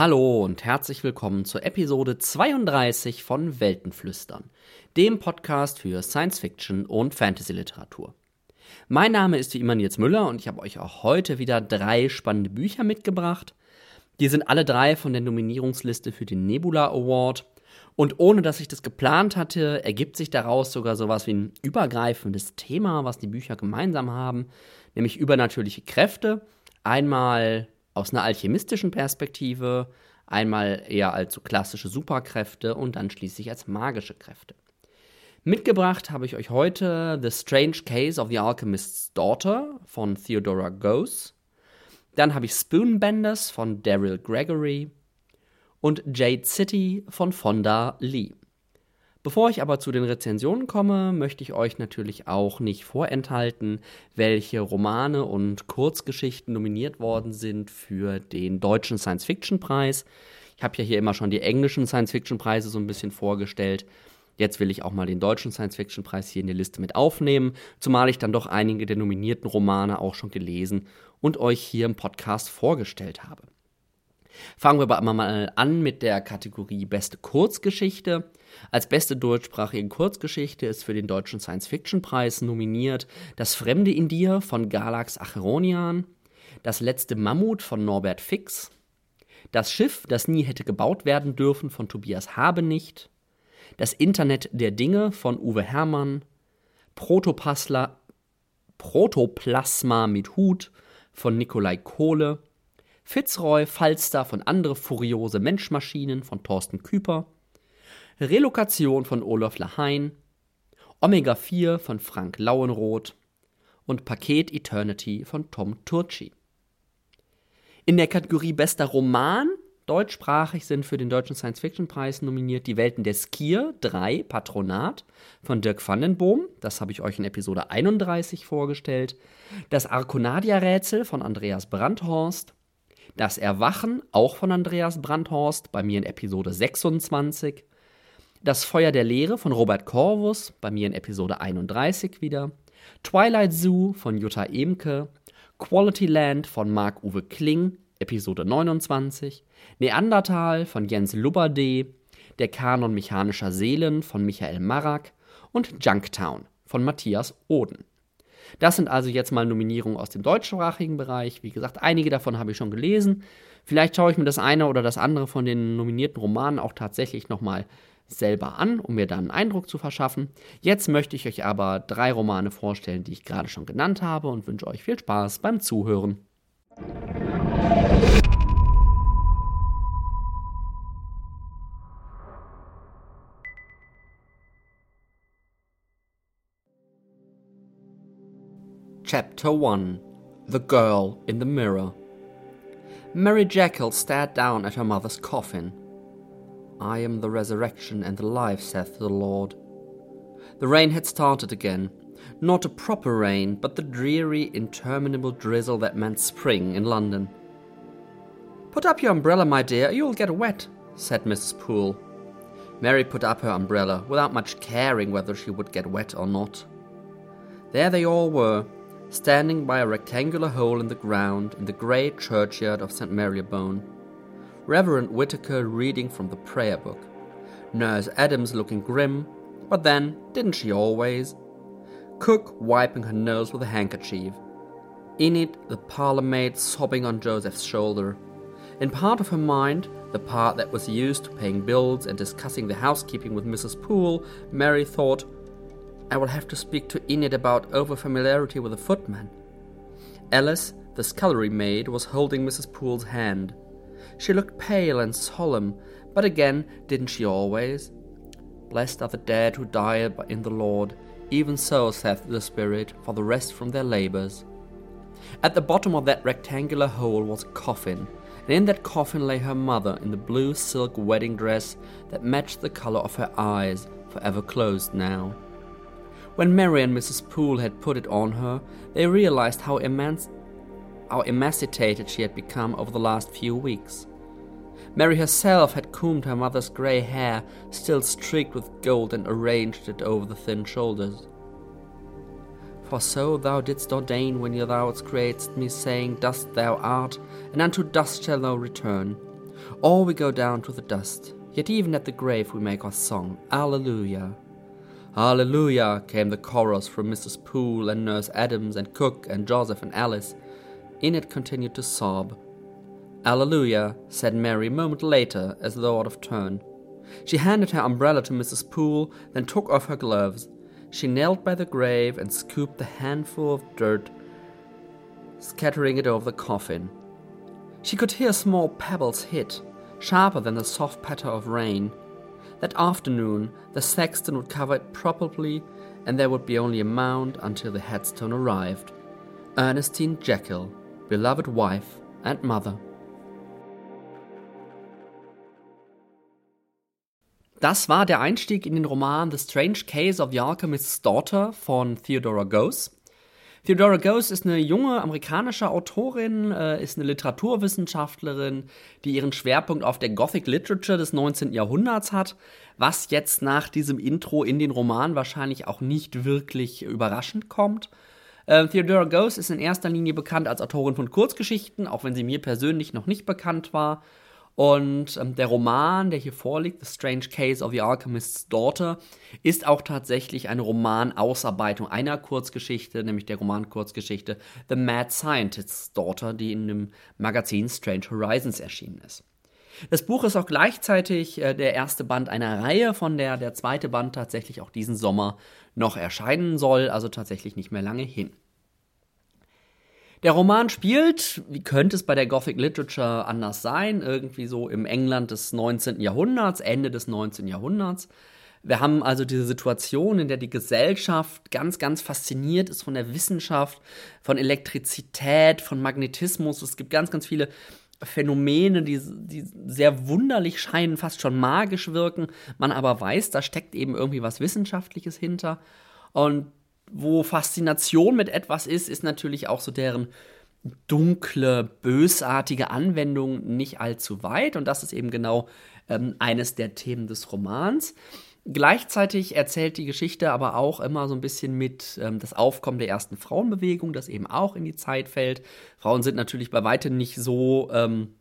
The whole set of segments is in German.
Hallo und herzlich willkommen zur Episode 32 von Weltenflüstern, dem Podcast für Science Fiction und Fantasy Literatur. Mein Name ist wie immer Nils Müller und ich habe euch auch heute wieder drei spannende Bücher mitgebracht. Die sind alle drei von der Nominierungsliste für den Nebula Award. Und ohne dass ich das geplant hatte, ergibt sich daraus sogar sowas wie ein übergreifendes Thema, was die Bücher gemeinsam haben, nämlich übernatürliche Kräfte. Einmal aus einer alchemistischen Perspektive, einmal eher als so klassische Superkräfte und dann schließlich als magische Kräfte. Mitgebracht habe ich euch heute The Strange Case of the Alchemist's Daughter von Theodora Goes. Dann habe ich Spoonbenders von Daryl Gregory und Jade City von Fonda Lee. Bevor ich aber zu den Rezensionen komme, möchte ich euch natürlich auch nicht vorenthalten, welche Romane und Kurzgeschichten nominiert worden sind für den deutschen Science-Fiction-Preis. Ich habe ja hier immer schon die englischen Science-Fiction-Preise so ein bisschen vorgestellt. Jetzt will ich auch mal den deutschen Science-Fiction-Preis hier in die Liste mit aufnehmen, zumal ich dann doch einige der nominierten Romane auch schon gelesen und euch hier im Podcast vorgestellt habe. Fangen wir aber mal an mit der Kategorie Beste Kurzgeschichte. Als beste deutschsprachige Kurzgeschichte ist für den Deutschen Science-Fiction-Preis nominiert Das Fremde in dir von Galax Acheronian, Das letzte Mammut von Norbert Fix, Das Schiff, das nie hätte gebaut werden dürfen von Tobias Habenicht, Das Internet der Dinge von Uwe Herrmann, Protoplasma mit Hut von Nikolai Kohle, Fitzroy Falster von Andere furiose Menschmaschinen von Thorsten Küper, Relokation von Olaf Lahain, Omega 4 von Frank Lauenroth und Paket Eternity von Tom Turci. In der Kategorie Bester Roman deutschsprachig sind für den Deutschen Science-Fiction-Preis nominiert Die Welten der Skier 3 Patronat von Dirk Vandenboom, das habe ich euch in Episode 31 vorgestellt, Das Arkonadia-Rätsel von Andreas Brandhorst, das Erwachen, auch von Andreas Brandhorst, bei mir in Episode 26. Das Feuer der Lehre von Robert Corvus, bei mir in Episode 31 wieder. Twilight Zoo von Jutta Emke. Quality Land von Marc-Uwe Kling, Episode 29. Neandertal von Jens Lubberdee. Der Kanon mechanischer Seelen von Michael Marak. Und Junktown von Matthias Oden. Das sind also jetzt mal Nominierungen aus dem deutschsprachigen Bereich. Wie gesagt, einige davon habe ich schon gelesen. Vielleicht schaue ich mir das eine oder das andere von den nominierten Romanen auch tatsächlich nochmal selber an, um mir dann einen Eindruck zu verschaffen. Jetzt möchte ich euch aber drei Romane vorstellen, die ich gerade schon genannt habe und wünsche euch viel Spaß beim Zuhören. Chapter 1 The Girl in the Mirror Mary Jekyll stared down at her mother's coffin. I am the resurrection and the life, saith the Lord. The rain had started again. Not a proper rain, but the dreary, interminable drizzle that meant spring in London. Put up your umbrella, my dear, you'll get wet, said Mrs. Poole. Mary put up her umbrella, without much caring whether she would get wet or not. There they all were, standing by a rectangular hole in the ground in the grey churchyard of St. Marylebone. Reverend Whitaker reading from the prayer book. Nurse Adams looking grim, but then, didn't she always? Cook wiping her nose with a handkerchief. Enid, the parlour maid, sobbing on Joseph's shoulder. In part of her mind, the part that was used to paying bills and discussing the housekeeping with Mrs. Poole, Mary thought, I will have to speak to Enid about overfamiliarity with the footman. Alice, the scullery maid, was holding Mrs. Poole's hand. She looked pale and solemn, but again, didn't she always? Blessed are the dead who die in the Lord, even so saith the Spirit, for the rest from their labours. At the bottom of that rectangular hole was a coffin, and in that coffin lay her mother in the blue silk wedding dress that matched the colour of her eyes, forever closed now. When Mary and Mrs. Poole had put it on her, they realized how, immense how emaciated she had become over the last few weeks. Mary herself had combed her mother's grey hair, still streaked with gold, and arranged it over the thin shoulders. For so thou didst ordain when thou createdst me, saying, Dust thou art, and unto dust shalt thou return. All we go down to the dust, yet even at the grave we make our song, Alleluia. Alleluia, came the chorus from Mrs. Poole and Nurse Adams and Cook and Joseph and Alice. Enid continued to sob. Alleluia, said Mary a moment later, as though out of turn. She handed her umbrella to Mrs. Poole, then took off her gloves. She knelt by the grave and scooped the handful of dirt, scattering it over the coffin. She could hear small pebbles hit, sharper than the soft patter of rain. That afternoon, the sexton would cover it properly, and there would be only a mound until the headstone arrived. Ernestine Jekyll, beloved wife and mother. Das war der Einstieg in den Roman The Strange Case of the Alchemist's Daughter von Theodora Goes. Theodora Goes ist eine junge amerikanische Autorin, äh, ist eine Literaturwissenschaftlerin, die ihren Schwerpunkt auf der Gothic Literature des 19. Jahrhunderts hat, was jetzt nach diesem Intro in den Roman wahrscheinlich auch nicht wirklich überraschend kommt. Äh, Theodora Goes ist in erster Linie bekannt als Autorin von Kurzgeschichten, auch wenn sie mir persönlich noch nicht bekannt war. Und ähm, der Roman, der hier vorliegt, The Strange Case of the Alchemist's Daughter, ist auch tatsächlich eine Romanausarbeitung einer Kurzgeschichte, nämlich der Romankurzgeschichte The Mad Scientist's Daughter, die in dem Magazin Strange Horizons erschienen ist. Das Buch ist auch gleichzeitig äh, der erste Band einer Reihe, von der der zweite Band tatsächlich auch diesen Sommer noch erscheinen soll, also tatsächlich nicht mehr lange hin. Der Roman spielt, wie könnte es bei der Gothic Literature anders sein, irgendwie so im England des 19. Jahrhunderts, Ende des 19. Jahrhunderts. Wir haben also diese Situation, in der die Gesellschaft ganz, ganz fasziniert ist von der Wissenschaft, von Elektrizität, von Magnetismus. Es gibt ganz, ganz viele Phänomene, die, die sehr wunderlich scheinen, fast schon magisch wirken. Man aber weiß, da steckt eben irgendwie was Wissenschaftliches hinter. Und wo Faszination mit etwas ist, ist natürlich auch so deren dunkle, bösartige Anwendung nicht allzu weit. Und das ist eben genau ähm, eines der Themen des Romans. Gleichzeitig erzählt die Geschichte aber auch immer so ein bisschen mit ähm, das Aufkommen der ersten Frauenbewegung, das eben auch in die Zeit fällt. Frauen sind natürlich bei weitem nicht so ähm,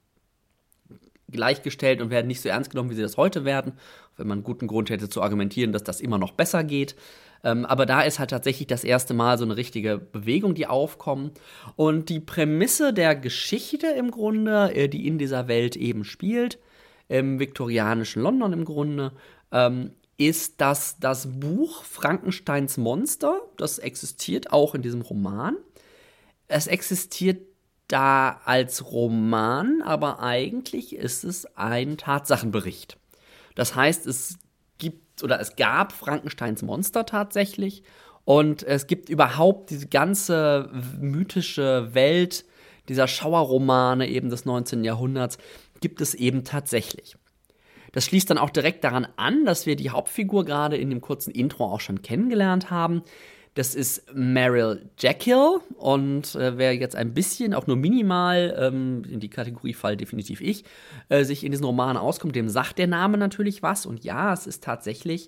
gleichgestellt und werden nicht so ernst genommen, wie sie das heute werden, wenn man einen guten Grund hätte zu argumentieren, dass das immer noch besser geht. Ähm, aber da ist halt tatsächlich das erste Mal so eine richtige Bewegung, die aufkommt. Und die Prämisse der Geschichte im Grunde, äh, die in dieser Welt eben spielt, im viktorianischen London im Grunde, ähm, ist, dass das Buch Frankensteins Monster, das existiert auch in diesem Roman, es existiert da als Roman, aber eigentlich ist es ein Tatsachenbericht. Das heißt, es oder es gab Frankensteins Monster tatsächlich. Und es gibt überhaupt diese ganze mythische Welt dieser Schauerromane eben des 19. Jahrhunderts, gibt es eben tatsächlich. Das schließt dann auch direkt daran an, dass wir die Hauptfigur gerade in dem kurzen Intro auch schon kennengelernt haben. Das ist Meryl Jekyll und äh, wer jetzt ein bisschen, auch nur minimal, ähm, in die Kategorie Fall definitiv ich, äh, sich in diesen Roman auskommt, dem sagt der Name natürlich was. Und ja, es ist tatsächlich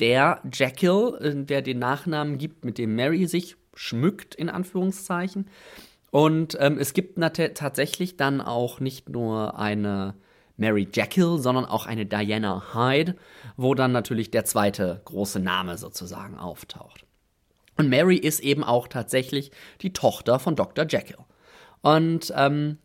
der Jekyll, äh, der den Nachnamen gibt, mit dem Mary sich schmückt, in Anführungszeichen. Und ähm, es gibt tatsächlich dann auch nicht nur eine Mary Jekyll, sondern auch eine Diana Hyde, wo dann natürlich der zweite große Name sozusagen auftaucht. Und Mary ist eben auch tatsächlich die Tochter von Dr. Jekyll. Und ähm,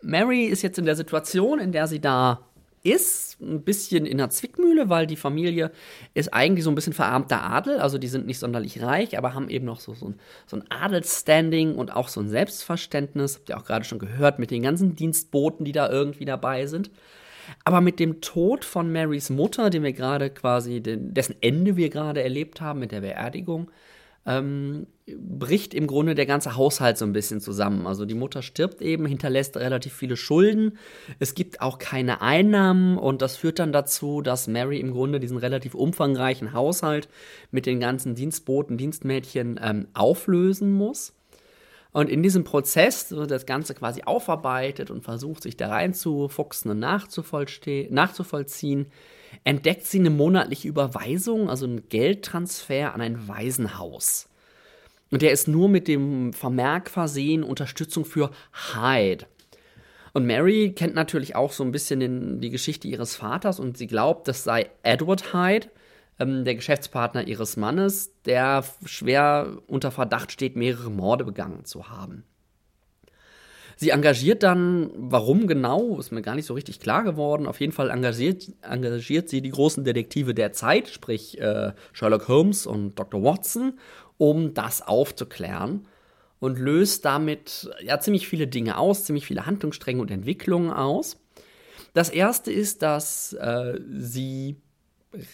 Mary ist jetzt in der Situation, in der sie da ist, ein bisschen in der Zwickmühle, weil die Familie ist eigentlich so ein bisschen verarmter Adel, also die sind nicht sonderlich reich, aber haben eben noch so, so, ein, so ein Adelsstanding und auch so ein Selbstverständnis, habt ihr auch gerade schon gehört, mit den ganzen Dienstboten, die da irgendwie dabei sind. Aber mit dem Tod von Marys Mutter, den wir gerade quasi, dessen Ende wir gerade erlebt haben mit der Beerdigung, ähm, bricht im Grunde der ganze Haushalt so ein bisschen zusammen. Also die Mutter stirbt eben, hinterlässt relativ viele Schulden. Es gibt auch keine Einnahmen und das führt dann dazu, dass Mary im Grunde diesen relativ umfangreichen Haushalt mit den ganzen Dienstboten, Dienstmädchen ähm, auflösen muss. Und in diesem Prozess wird das Ganze quasi aufarbeitet und versucht, sich da reinzufuchsen und nachzuvollziehen entdeckt sie eine monatliche Überweisung, also einen Geldtransfer an ein Waisenhaus. Und der ist nur mit dem Vermerk versehen, Unterstützung für Hyde. Und Mary kennt natürlich auch so ein bisschen den, die Geschichte ihres Vaters und sie glaubt, das sei Edward Hyde, ähm, der Geschäftspartner ihres Mannes, der schwer unter Verdacht steht, mehrere Morde begangen zu haben. Sie engagiert dann, warum genau, ist mir gar nicht so richtig klar geworden. Auf jeden Fall engagiert, engagiert sie die großen Detektive der Zeit, sprich äh, Sherlock Holmes und Dr. Watson, um das aufzuklären und löst damit ja ziemlich viele Dinge aus, ziemlich viele Handlungsstränge und Entwicklungen aus. Das erste ist, dass äh, sie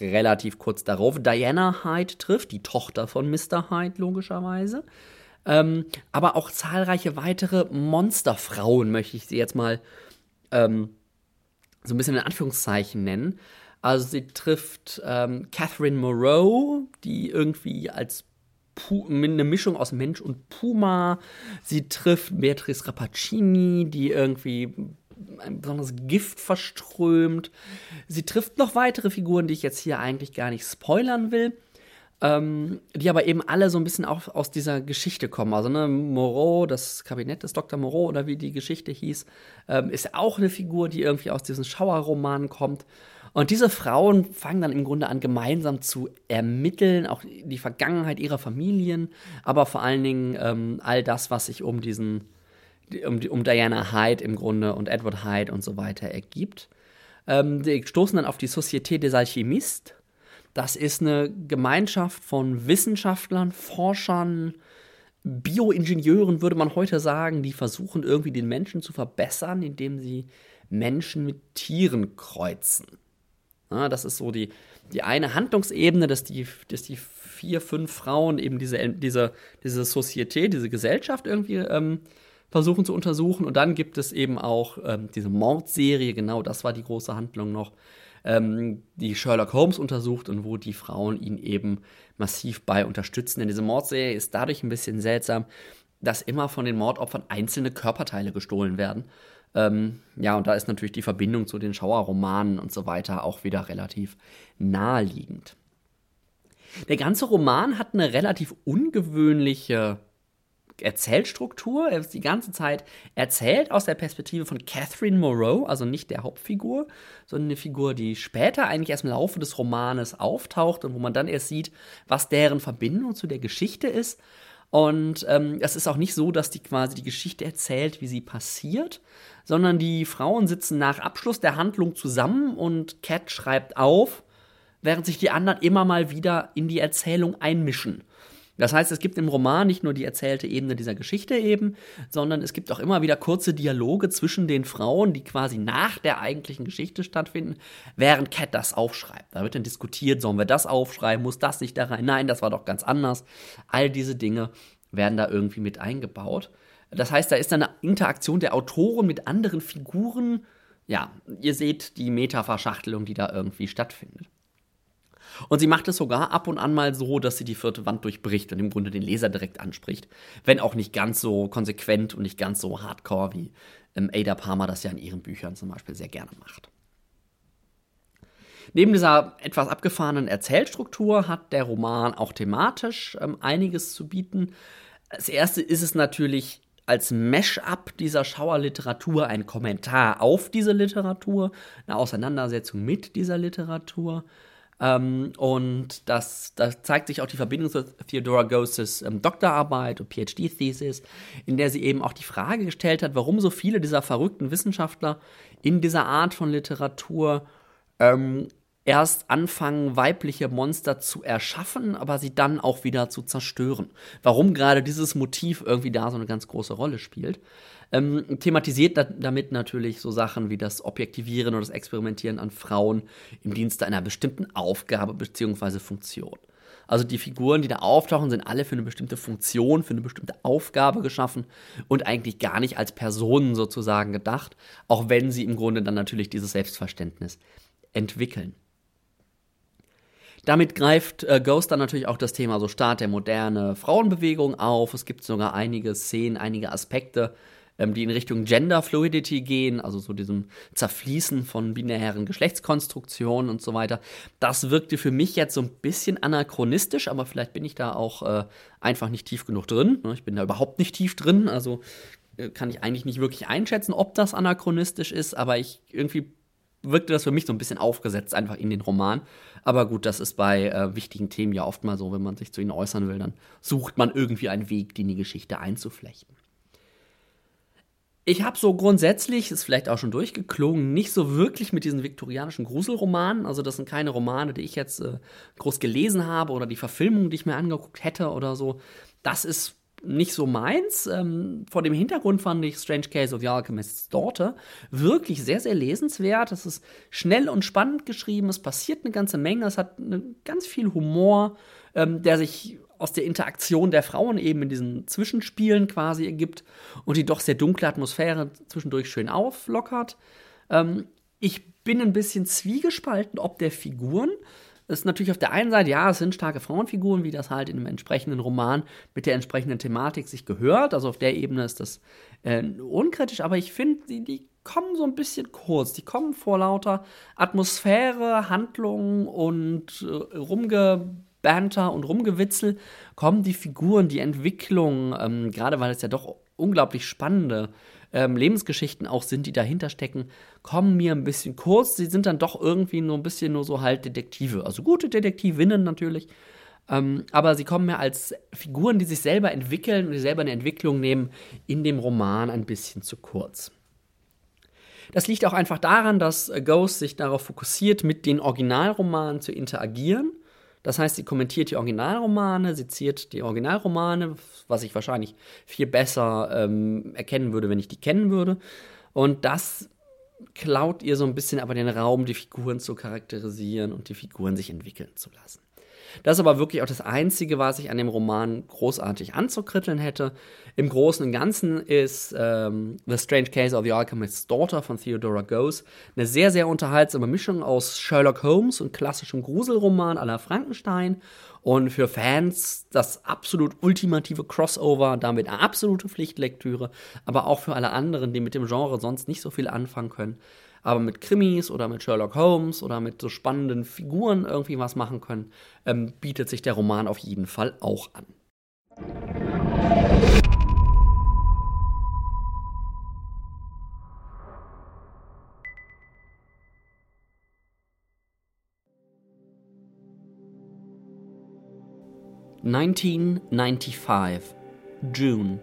relativ kurz darauf Diana Hyde trifft, die Tochter von Mr. Hyde logischerweise. Ähm, aber auch zahlreiche weitere Monsterfrauen möchte ich sie jetzt mal ähm, so ein bisschen in Anführungszeichen nennen. Also sie trifft ähm, Catherine Moreau, die irgendwie als eine Mischung aus Mensch und Puma. Sie trifft Beatrice Rappaccini, die irgendwie ein besonderes Gift verströmt. Sie trifft noch weitere Figuren, die ich jetzt hier eigentlich gar nicht spoilern will. Ähm, die aber eben alle so ein bisschen auch aus dieser Geschichte kommen. Also, ne, Moreau, das Kabinett des Dr. Moreau oder wie die Geschichte hieß, ähm, ist auch eine Figur, die irgendwie aus diesen Schauerromanen kommt. Und diese Frauen fangen dann im Grunde an, gemeinsam zu ermitteln, auch die Vergangenheit ihrer Familien, aber vor allen Dingen ähm, all das, was sich um diesen, um, um Diana Hyde im Grunde und Edward Hyde und so weiter ergibt. Ähm, die stoßen dann auf die Société des Alchimistes. Das ist eine Gemeinschaft von Wissenschaftlern, Forschern, Bioingenieuren, würde man heute sagen, die versuchen irgendwie den Menschen zu verbessern, indem sie Menschen mit Tieren kreuzen. Ja, das ist so die, die eine Handlungsebene, dass die, dass die vier, fünf Frauen eben diese, diese, diese Société, diese Gesellschaft irgendwie ähm, versuchen zu untersuchen. Und dann gibt es eben auch ähm, diese Mordserie, genau das war die große Handlung noch, ähm, die Sherlock Holmes untersucht und wo die Frauen ihn eben massiv bei unterstützen. Denn diese Mordserie ist dadurch ein bisschen seltsam, dass immer von den Mordopfern einzelne Körperteile gestohlen werden. Ähm, ja, und da ist natürlich die Verbindung zu den Schauerromanen und so weiter auch wieder relativ naheliegend. Der ganze Roman hat eine relativ ungewöhnliche Erzählstruktur. Er ist die ganze Zeit erzählt aus der Perspektive von Catherine Moreau, also nicht der Hauptfigur, sondern eine Figur, die später eigentlich erst im Laufe des Romanes auftaucht und wo man dann erst sieht, was deren Verbindung zu der Geschichte ist. Und ähm, es ist auch nicht so, dass die quasi die Geschichte erzählt, wie sie passiert, sondern die Frauen sitzen nach Abschluss der Handlung zusammen und Cat schreibt auf, während sich die anderen immer mal wieder in die Erzählung einmischen. Das heißt, es gibt im Roman nicht nur die erzählte Ebene dieser Geschichte eben, sondern es gibt auch immer wieder kurze Dialoge zwischen den Frauen, die quasi nach der eigentlichen Geschichte stattfinden, während Cat das aufschreibt. Da wird dann diskutiert, sollen wir das aufschreiben, muss das nicht da rein? Nein, das war doch ganz anders. All diese Dinge werden da irgendwie mit eingebaut. Das heißt, da ist eine Interaktion der Autoren mit anderen Figuren. Ja, ihr seht die Metaverschachtelung, die da irgendwie stattfindet. Und sie macht es sogar ab und an mal so, dass sie die vierte Wand durchbricht und im Grunde den Leser direkt anspricht. Wenn auch nicht ganz so konsequent und nicht ganz so hardcore, wie ähm, Ada Palmer das ja in ihren Büchern zum Beispiel sehr gerne macht. Neben dieser etwas abgefahrenen Erzählstruktur hat der Roman auch thematisch ähm, einiges zu bieten. Als erste ist es natürlich als Mesh-up dieser Schauerliteratur ein Kommentar auf diese Literatur, eine Auseinandersetzung mit dieser Literatur. Ähm, und das, das zeigt sich auch die Verbindung zu Theodora Ghostes ähm, Doktorarbeit und PhD-Thesis, in der sie eben auch die Frage gestellt hat, warum so viele dieser verrückten Wissenschaftler in dieser Art von Literatur ähm, erst anfangen, weibliche Monster zu erschaffen, aber sie dann auch wieder zu zerstören. Warum gerade dieses Motiv irgendwie da so eine ganz große Rolle spielt. Ähm, thematisiert da, damit natürlich so Sachen wie das Objektivieren oder das Experimentieren an Frauen im Dienste einer bestimmten Aufgabe bzw. Funktion. Also die Figuren, die da auftauchen, sind alle für eine bestimmte Funktion, für eine bestimmte Aufgabe geschaffen und eigentlich gar nicht als Personen sozusagen gedacht, auch wenn sie im Grunde dann natürlich dieses Selbstverständnis entwickeln. Damit greift äh, Ghost dann natürlich auch das Thema so Start der moderne Frauenbewegung auf. Es gibt sogar einige Szenen, einige Aspekte, ähm, die in Richtung Gender Fluidity gehen, also so diesem Zerfließen von binären Geschlechtskonstruktionen und so weiter. Das wirkte für mich jetzt so ein bisschen anachronistisch, aber vielleicht bin ich da auch äh, einfach nicht tief genug drin. Ne? Ich bin da überhaupt nicht tief drin, also äh, kann ich eigentlich nicht wirklich einschätzen, ob das anachronistisch ist, aber ich irgendwie wirkte das für mich so ein bisschen aufgesetzt einfach in den Roman. Aber gut, das ist bei äh, wichtigen Themen ja oft mal so, wenn man sich zu ihnen äußern will, dann sucht man irgendwie einen Weg, die in die Geschichte einzuflechten. Ich habe so grundsätzlich, ist vielleicht auch schon durchgeklungen, nicht so wirklich mit diesen viktorianischen Gruselromanen. Also das sind keine Romane, die ich jetzt äh, groß gelesen habe oder die Verfilmung, die ich mir angeguckt hätte oder so. Das ist nicht so meins. Ähm, vor dem Hintergrund fand ich Strange Case of the Alchemist's Daughter wirklich sehr, sehr lesenswert. Es ist schnell und spannend geschrieben, es passiert eine ganze Menge, es hat eine, ganz viel Humor, ähm, der sich aus der Interaktion der Frauen eben in diesen Zwischenspielen quasi ergibt und die doch sehr dunkle Atmosphäre zwischendurch schön auflockert. Ähm, ich bin ein bisschen zwiegespalten, ob der Figuren ist natürlich auf der einen Seite, ja, es sind starke Frauenfiguren, wie das halt in einem entsprechenden Roman mit der entsprechenden Thematik sich gehört. Also auf der Ebene ist das äh, unkritisch, aber ich finde, die, die kommen so ein bisschen kurz. Die kommen vor lauter Atmosphäre, Handlungen und äh, Rumgebanter und Rumgewitzel, kommen die Figuren, die Entwicklung, ähm, gerade weil es ja doch unglaublich spannende ähm, Lebensgeschichten auch sind, die dahinter stecken, kommen mir ein bisschen kurz. Sie sind dann doch irgendwie nur ein bisschen nur so halt Detektive. Also gute Detektivinnen natürlich. Ähm, aber sie kommen mir als Figuren, die sich selber entwickeln und die selber eine Entwicklung nehmen, in dem Roman ein bisschen zu kurz. Das liegt auch einfach daran, dass Ghost sich darauf fokussiert, mit den Originalromanen zu interagieren das heißt, sie kommentiert die Originalromane, sie ziert die Originalromane, was ich wahrscheinlich viel besser ähm, erkennen würde, wenn ich die kennen würde. Und das klaut ihr so ein bisschen aber den Raum, die Figuren zu charakterisieren und die Figuren sich entwickeln zu lassen. Das ist aber wirklich auch das Einzige, was ich an dem Roman großartig anzukritteln hätte. Im Großen und Ganzen ist ähm, The Strange Case of the Alchemist's Daughter von Theodora Goes eine sehr, sehr unterhaltsame Mischung aus Sherlock Holmes und klassischem Gruselroman la Frankenstein. Und für Fans das absolut ultimative Crossover, damit eine absolute Pflichtlektüre, aber auch für alle anderen, die mit dem Genre sonst nicht so viel anfangen können aber mit Krimis oder mit Sherlock Holmes oder mit so spannenden Figuren irgendwie was machen können, ähm, bietet sich der Roman auf jeden Fall auch an. Nineteen ninety five, June.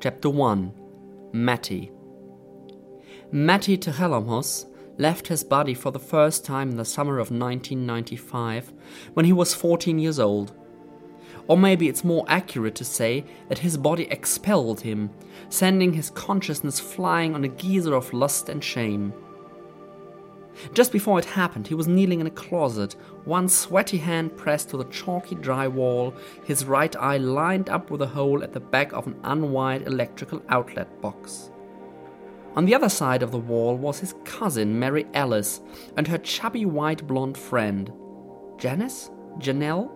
Chapter One, Matty. Matty Tehelamos left his body for the first time in the summer of 1995 when he was 14 years old. Or maybe it's more accurate to say that his body expelled him, sending his consciousness flying on a geyser of lust and shame. Just before it happened, he was kneeling in a closet, one sweaty hand pressed to the chalky dry wall, his right eye lined up with a hole at the back of an unwired electrical outlet box. On the other side of the wall was his cousin Mary Alice and her chubby white blonde friend. Janice? Janelle?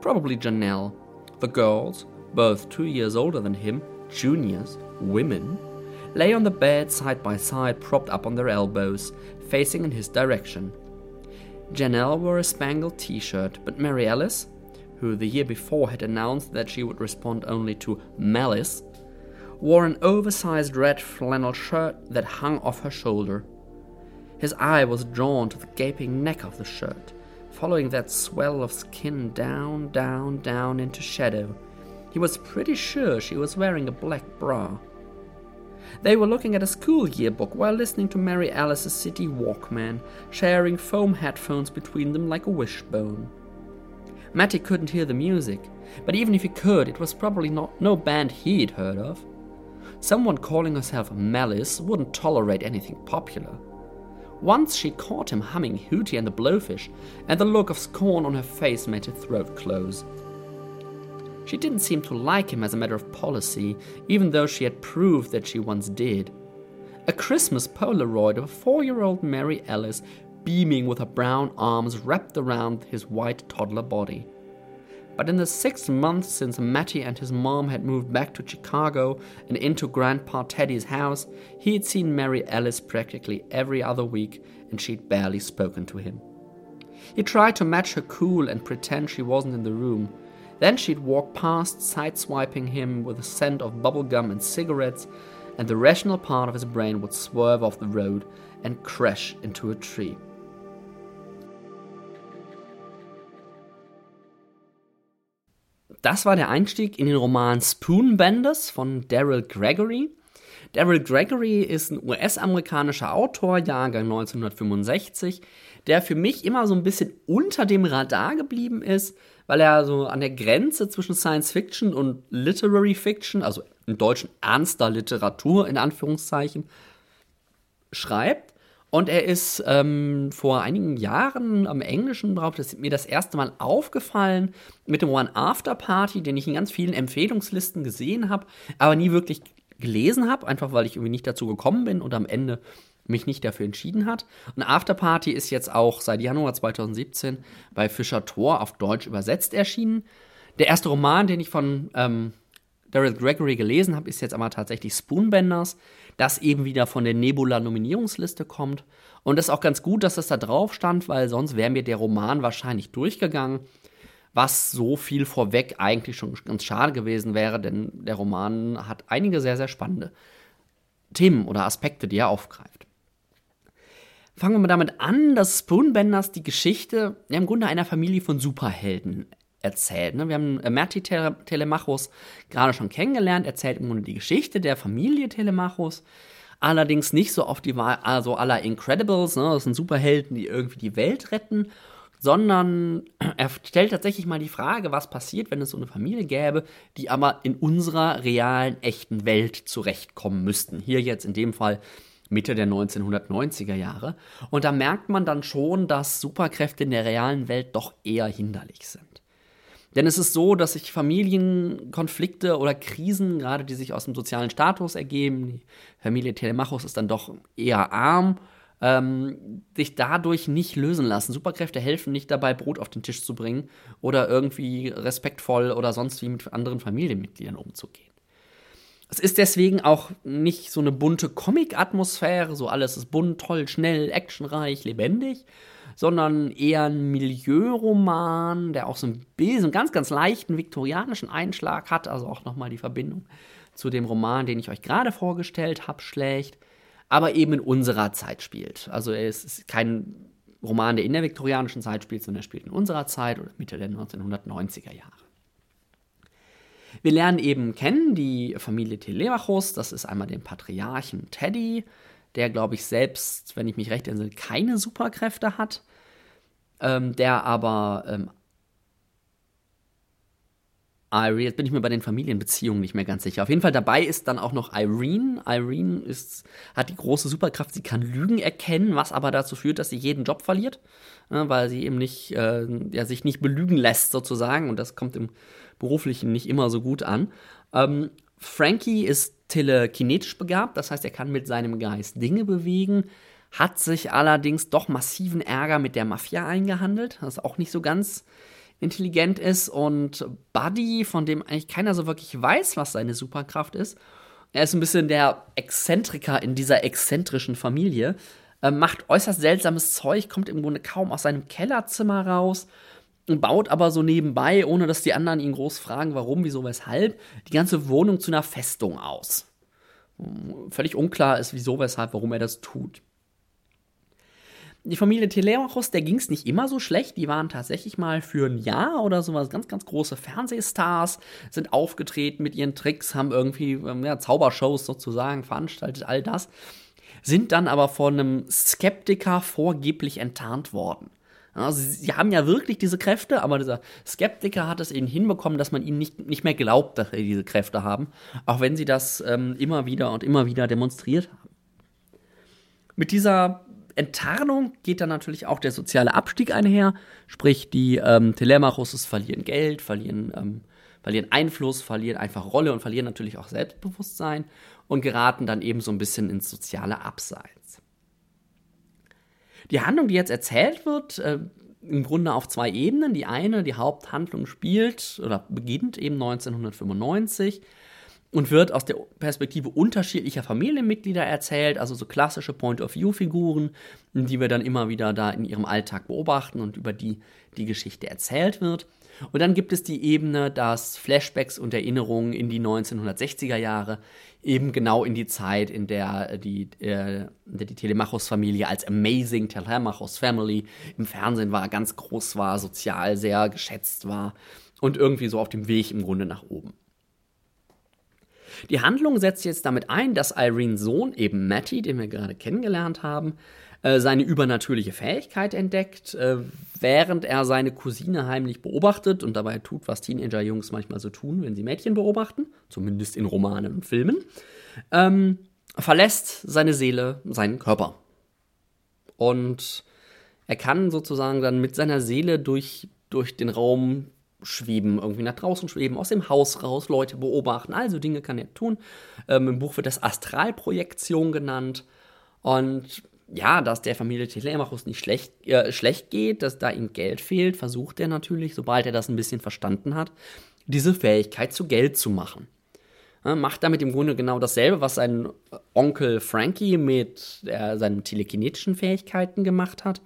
Probably Janelle. The girls, both two years older than him, juniors, women, lay on the bed side by side, propped up on their elbows, facing in his direction. Janelle wore a spangled t shirt, but Mary Alice, who the year before had announced that she would respond only to Malice, wore an oversized red flannel shirt that hung off her shoulder. His eye was drawn to the gaping neck of the shirt, following that swell of skin down, down, down into shadow. He was pretty sure she was wearing a black bra. They were looking at a school yearbook while listening to Mary Alice's City Walkman, sharing foam headphones between them like a wishbone. Matty couldn't hear the music, but even if he could, it was probably not no band he'd heard of. Someone calling herself Malice wouldn't tolerate anything popular. Once she caught him humming Hootie and the Blowfish, and the look of scorn on her face made her throat close. She didn't seem to like him as a matter of policy, even though she had proved that she once did. A Christmas Polaroid of a four year old Mary Ellis beaming with her brown arms wrapped around his white toddler body. But in the six months since Matty and his mom had moved back to Chicago and into Grandpa Teddy's house, he had seen Mary Alice practically every other week and she'd barely spoken to him. He tried to match her cool and pretend she wasn't in the room. Then she'd walk past, sideswiping him with a scent of bubblegum and cigarettes, and the rational part of his brain would swerve off the road and crash into a tree. Das war der Einstieg in den Roman Spoonbenders von Daryl Gregory. Daryl Gregory ist ein US-amerikanischer Autor, Jahrgang 1965, der für mich immer so ein bisschen unter dem Radar geblieben ist, weil er so an der Grenze zwischen Science Fiction und Literary Fiction, also im Deutschen ernster Literatur in Anführungszeichen, schreibt. Und er ist ähm, vor einigen Jahren am Englischen drauf, das ist mir das erste Mal aufgefallen mit dem One After Party, den ich in ganz vielen Empfehlungslisten gesehen habe, aber nie wirklich gelesen habe, einfach weil ich irgendwie nicht dazu gekommen bin und am Ende mich nicht dafür entschieden hat. Und Afterparty ist jetzt auch seit Januar 2017 bei Fischer Tor auf Deutsch übersetzt erschienen. Der erste Roman, den ich von ähm, Daryl Gregory gelesen habe, ist jetzt aber tatsächlich Spoonbenders, das eben wieder von der Nebula-Nominierungsliste kommt. Und das ist auch ganz gut, dass das da drauf stand, weil sonst wäre mir der Roman wahrscheinlich durchgegangen, was so viel vorweg eigentlich schon ganz schade gewesen wäre, denn der Roman hat einige sehr, sehr spannende Themen oder Aspekte, die er aufgreift. Fangen wir mal damit an, dass Spoonbenders die Geschichte ja, im Grunde einer Familie von Superhelden erzählt. Ne? Wir haben äh, Merti Telemachos gerade schon kennengelernt, erzählt im Grunde die Geschichte der Familie Telemachos. Allerdings nicht so auf die Wahl, also aller Incredibles, ne? das sind Superhelden, die irgendwie die Welt retten, sondern er stellt tatsächlich mal die Frage, was passiert, wenn es so eine Familie gäbe, die aber in unserer realen, echten Welt zurechtkommen müssten. Hier jetzt in dem Fall Mitte der 1990er Jahre. Und da merkt man dann schon, dass Superkräfte in der realen Welt doch eher hinderlich sind. Denn es ist so, dass sich Familienkonflikte oder Krisen, gerade die sich aus dem sozialen Status ergeben, die Familie Telemachos ist dann doch eher arm, ähm, sich dadurch nicht lösen lassen. Superkräfte helfen nicht dabei, Brot auf den Tisch zu bringen oder irgendwie respektvoll oder sonst wie mit anderen Familienmitgliedern umzugehen. Es ist deswegen auch nicht so eine bunte Comic-Atmosphäre, so alles ist bunt, toll, schnell, actionreich, lebendig, sondern eher ein Milieuroman, der auch so ein bisschen, einen ganz, ganz leichten viktorianischen Einschlag hat, also auch nochmal die Verbindung zu dem Roman, den ich euch gerade vorgestellt habe, schlägt, aber eben in unserer Zeit spielt. Also es ist kein Roman, der in der viktorianischen Zeit spielt, sondern er spielt in unserer Zeit oder Mitte der 1990er Jahre. Wir lernen eben kennen die Familie Telemachos, das ist einmal den Patriarchen Teddy, der, glaube ich, selbst, wenn ich mich recht erinnere, keine Superkräfte hat, ähm, der aber ähm, Irene, jetzt bin ich mir bei den Familienbeziehungen nicht mehr ganz sicher. Auf jeden Fall dabei ist dann auch noch Irene. Irene ist, hat die große Superkraft, sie kann Lügen erkennen, was aber dazu führt, dass sie jeden Job verliert, äh, weil sie eben nicht, äh, ja, sich nicht belügen lässt sozusagen und das kommt im Beruflichen nicht immer so gut an. Ähm, Frankie ist telekinetisch begabt, das heißt, er kann mit seinem Geist Dinge bewegen, hat sich allerdings doch massiven Ärger mit der Mafia eingehandelt, was auch nicht so ganz intelligent ist und Buddy, von dem eigentlich keiner so wirklich weiß, was seine Superkraft ist. Er ist ein bisschen der Exzentriker in dieser exzentrischen Familie, äh, macht äußerst seltsames Zeug, kommt im Grunde kaum aus seinem Kellerzimmer raus baut aber so nebenbei, ohne dass die anderen ihn groß fragen, warum, wieso, weshalb, die ganze Wohnung zu einer Festung aus. Völlig unklar ist, wieso, weshalb, warum er das tut. Die Familie Telemachos, der ging es nicht immer so schlecht. Die waren tatsächlich mal für ein Jahr oder sowas ganz, ganz große Fernsehstars, sind aufgetreten mit ihren Tricks, haben irgendwie ähm, ja, Zaubershows sozusagen veranstaltet, all das. Sind dann aber von einem Skeptiker vorgeblich enttarnt worden. Also sie, haben ja wirklich diese Kräfte, aber dieser Skeptiker hat es ihnen hinbekommen, dass man ihnen nicht, nicht mehr glaubt, dass sie diese Kräfte haben, auch wenn sie das ähm, immer wieder und immer wieder demonstriert haben. Mit dieser Enttarnung geht dann natürlich auch der soziale Abstieg einher, sprich die ähm, Telemachos verlieren Geld, verlieren, ähm, verlieren Einfluss, verlieren einfach Rolle und verlieren natürlich auch Selbstbewusstsein und geraten dann eben so ein bisschen ins soziale Abseits. Die Handlung, die jetzt erzählt wird, äh, im Grunde auf zwei Ebenen. Die eine, die Haupthandlung spielt oder beginnt eben 1995 und wird aus der Perspektive unterschiedlicher Familienmitglieder erzählt, also so klassische Point-of-View-Figuren, die wir dann immer wieder da in ihrem Alltag beobachten und über die die Geschichte erzählt wird. Und dann gibt es die Ebene, dass Flashbacks und Erinnerungen in die 1960er Jahre eben genau in die Zeit, in der die, äh, die Telemachos-Familie als Amazing Telemachos Family im Fernsehen war, ganz groß war, sozial sehr geschätzt war und irgendwie so auf dem Weg im Grunde nach oben. Die Handlung setzt jetzt damit ein, dass Irenes Sohn, eben Matty, den wir gerade kennengelernt haben, äh, seine übernatürliche Fähigkeit entdeckt, äh, während er seine Cousine heimlich beobachtet und dabei tut, was Teenager-Jungs manchmal so tun, wenn sie Mädchen beobachten, zumindest in Romanen und Filmen, ähm, verlässt seine Seele seinen Körper. Und er kann sozusagen dann mit seiner Seele durch, durch den Raum schweben, irgendwie nach draußen schweben, aus dem Haus raus, Leute beobachten, also Dinge kann er tun. Ähm, Im Buch wird das Astralprojektion genannt. Und ja, dass der Familie Telemachus nicht schlecht, äh, schlecht geht, dass da ihm Geld fehlt, versucht er natürlich, sobald er das ein bisschen verstanden hat, diese Fähigkeit zu Geld zu machen. Ja, macht damit im Grunde genau dasselbe, was sein Onkel Frankie mit äh, seinen telekinetischen Fähigkeiten gemacht hat.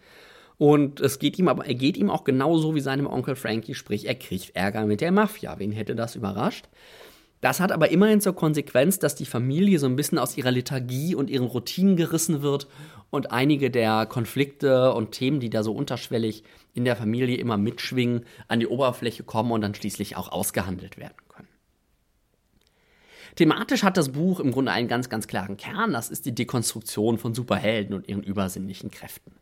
Und es geht ihm aber, er geht ihm auch genauso wie seinem Onkel Frankie, sprich, er kriegt Ärger mit der Mafia. Wen hätte das überrascht? Das hat aber immerhin zur Konsequenz, dass die Familie so ein bisschen aus ihrer Lethargie und ihren Routinen gerissen wird und einige der Konflikte und Themen, die da so unterschwellig in der Familie immer mitschwingen, an die Oberfläche kommen und dann schließlich auch ausgehandelt werden können. Thematisch hat das Buch im Grunde einen ganz, ganz klaren Kern. Das ist die Dekonstruktion von Superhelden und ihren übersinnlichen Kräften.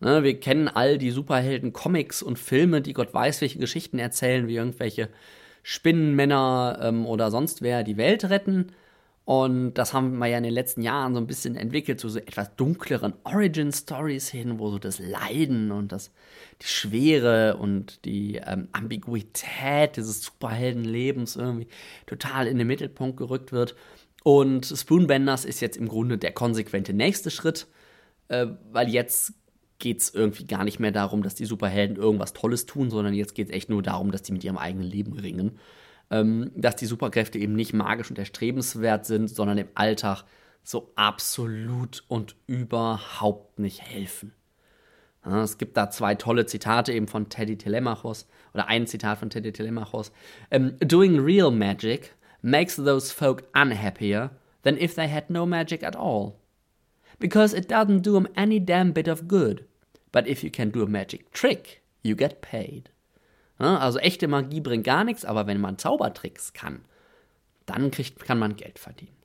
Ne, wir kennen all die Superhelden-Comics und Filme, die Gott weiß, welche Geschichten erzählen, wie irgendwelche Spinnenmänner ähm, oder sonst wer die Welt retten. Und das haben wir ja in den letzten Jahren so ein bisschen entwickelt, zu so, etwas dunkleren Origin-Stories hin, wo so das Leiden und das, die Schwere und die ähm, Ambiguität dieses Superheldenlebens irgendwie total in den Mittelpunkt gerückt wird. Und Spoonbenders ist jetzt im Grunde der konsequente nächste Schritt, äh, weil jetzt geht es irgendwie gar nicht mehr darum, dass die Superhelden irgendwas Tolles tun, sondern jetzt geht es echt nur darum, dass die mit ihrem eigenen Leben ringen. Ähm, dass die Superkräfte eben nicht magisch und erstrebenswert sind, sondern im Alltag so absolut und überhaupt nicht helfen. Ja, es gibt da zwei tolle Zitate eben von Teddy Telemachos oder ein Zitat von Teddy Telemachos. Um, ähm, Doing real magic makes those folk unhappier than if they had no magic at all. Because it doesn't do them any damn bit of good. But if you can do a magic trick, you get paid. Also echte Magie bringt gar nichts, aber wenn man Zaubertricks kann, dann kriegt, kann man Geld verdienen.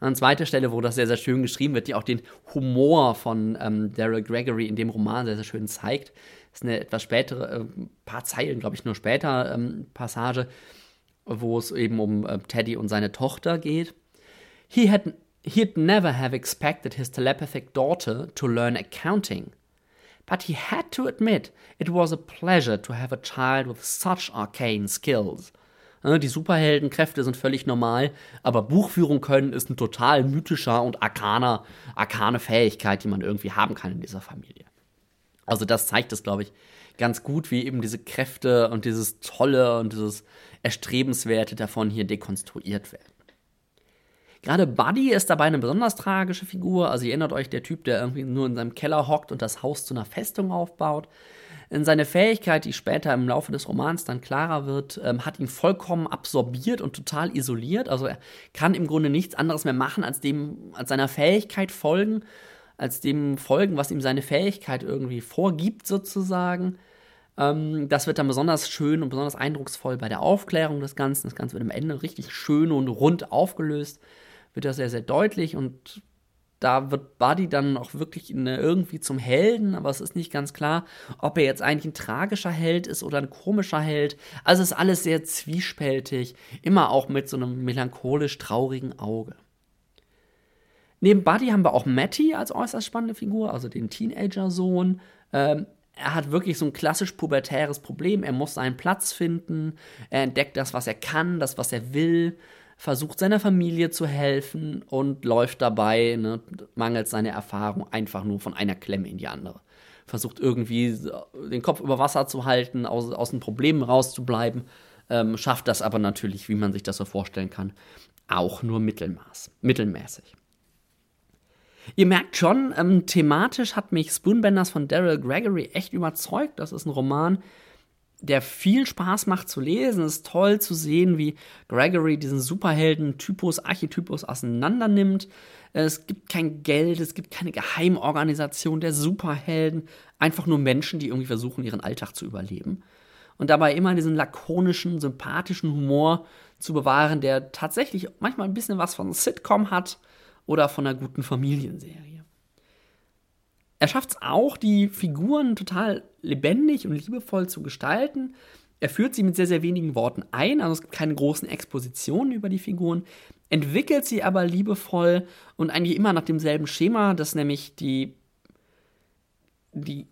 An zweiter Stelle, wo das sehr, sehr schön geschrieben wird, die auch den Humor von ähm, Daryl Gregory in dem Roman sehr, sehr schön zeigt. Ist eine etwas spätere, äh, paar Zeilen, glaube ich, nur später ähm, Passage, wo es eben um äh, Teddy und seine Tochter geht. He had, he'd never have expected his telepathic daughter to learn accounting but he had to admit it was a pleasure to have a child with such arcane skills. Die Superheldenkräfte sind völlig normal, aber Buchführung können ist ein total mythischer und arkaner, arkane Fähigkeit, die man irgendwie haben kann in dieser Familie. Also das zeigt es, glaube ich, ganz gut, wie eben diese Kräfte und dieses Tolle und dieses Erstrebenswerte davon hier dekonstruiert werden. Gerade Buddy ist dabei eine besonders tragische Figur. Also ihr erinnert euch, der Typ, der irgendwie nur in seinem Keller hockt und das Haus zu einer Festung aufbaut. In seine Fähigkeit, die später im Laufe des Romans dann klarer wird, ähm, hat ihn vollkommen absorbiert und total isoliert. Also er kann im Grunde nichts anderes mehr machen, als dem, als seiner Fähigkeit folgen, als dem folgen, was ihm seine Fähigkeit irgendwie vorgibt, sozusagen. Ähm, das wird dann besonders schön und besonders eindrucksvoll bei der Aufklärung des Ganzen. Das Ganze wird am Ende richtig schön und rund aufgelöst wird das sehr, sehr deutlich und da wird Buddy dann auch wirklich irgendwie zum Helden, aber es ist nicht ganz klar, ob er jetzt eigentlich ein tragischer Held ist oder ein komischer Held. Also ist alles sehr zwiespältig, immer auch mit so einem melancholisch traurigen Auge. Neben Buddy haben wir auch Matty als äußerst spannende Figur, also den Teenager-Sohn. Ähm, er hat wirklich so ein klassisch pubertäres Problem. Er muss seinen Platz finden. Er entdeckt das, was er kann, das, was er will versucht seiner Familie zu helfen und läuft dabei, ne, mangels seiner Erfahrung, einfach nur von einer Klemme in die andere. Versucht irgendwie den Kopf über Wasser zu halten, aus, aus den Problemen rauszubleiben, ähm, schafft das aber natürlich, wie man sich das so vorstellen kann, auch nur Mittelmaß, mittelmäßig. Ihr merkt schon, ähm, thematisch hat mich Spoonbenders von Daryl Gregory echt überzeugt. Das ist ein Roman, der viel Spaß macht zu lesen. Es ist toll zu sehen, wie Gregory diesen Superhelden-Typus, Archetypus auseinander nimmt. Es gibt kein Geld, es gibt keine Geheimorganisation der Superhelden. Einfach nur Menschen, die irgendwie versuchen, ihren Alltag zu überleben. Und dabei immer diesen lakonischen, sympathischen Humor zu bewahren, der tatsächlich manchmal ein bisschen was von Sitcom hat oder von einer guten Familienserie. Er schafft es auch, die Figuren total lebendig und liebevoll zu gestalten. Er führt sie mit sehr, sehr wenigen Worten ein, also es gibt keine großen Expositionen über die Figuren, entwickelt sie aber liebevoll und eigentlich immer nach demselben Schema, dass nämlich die, die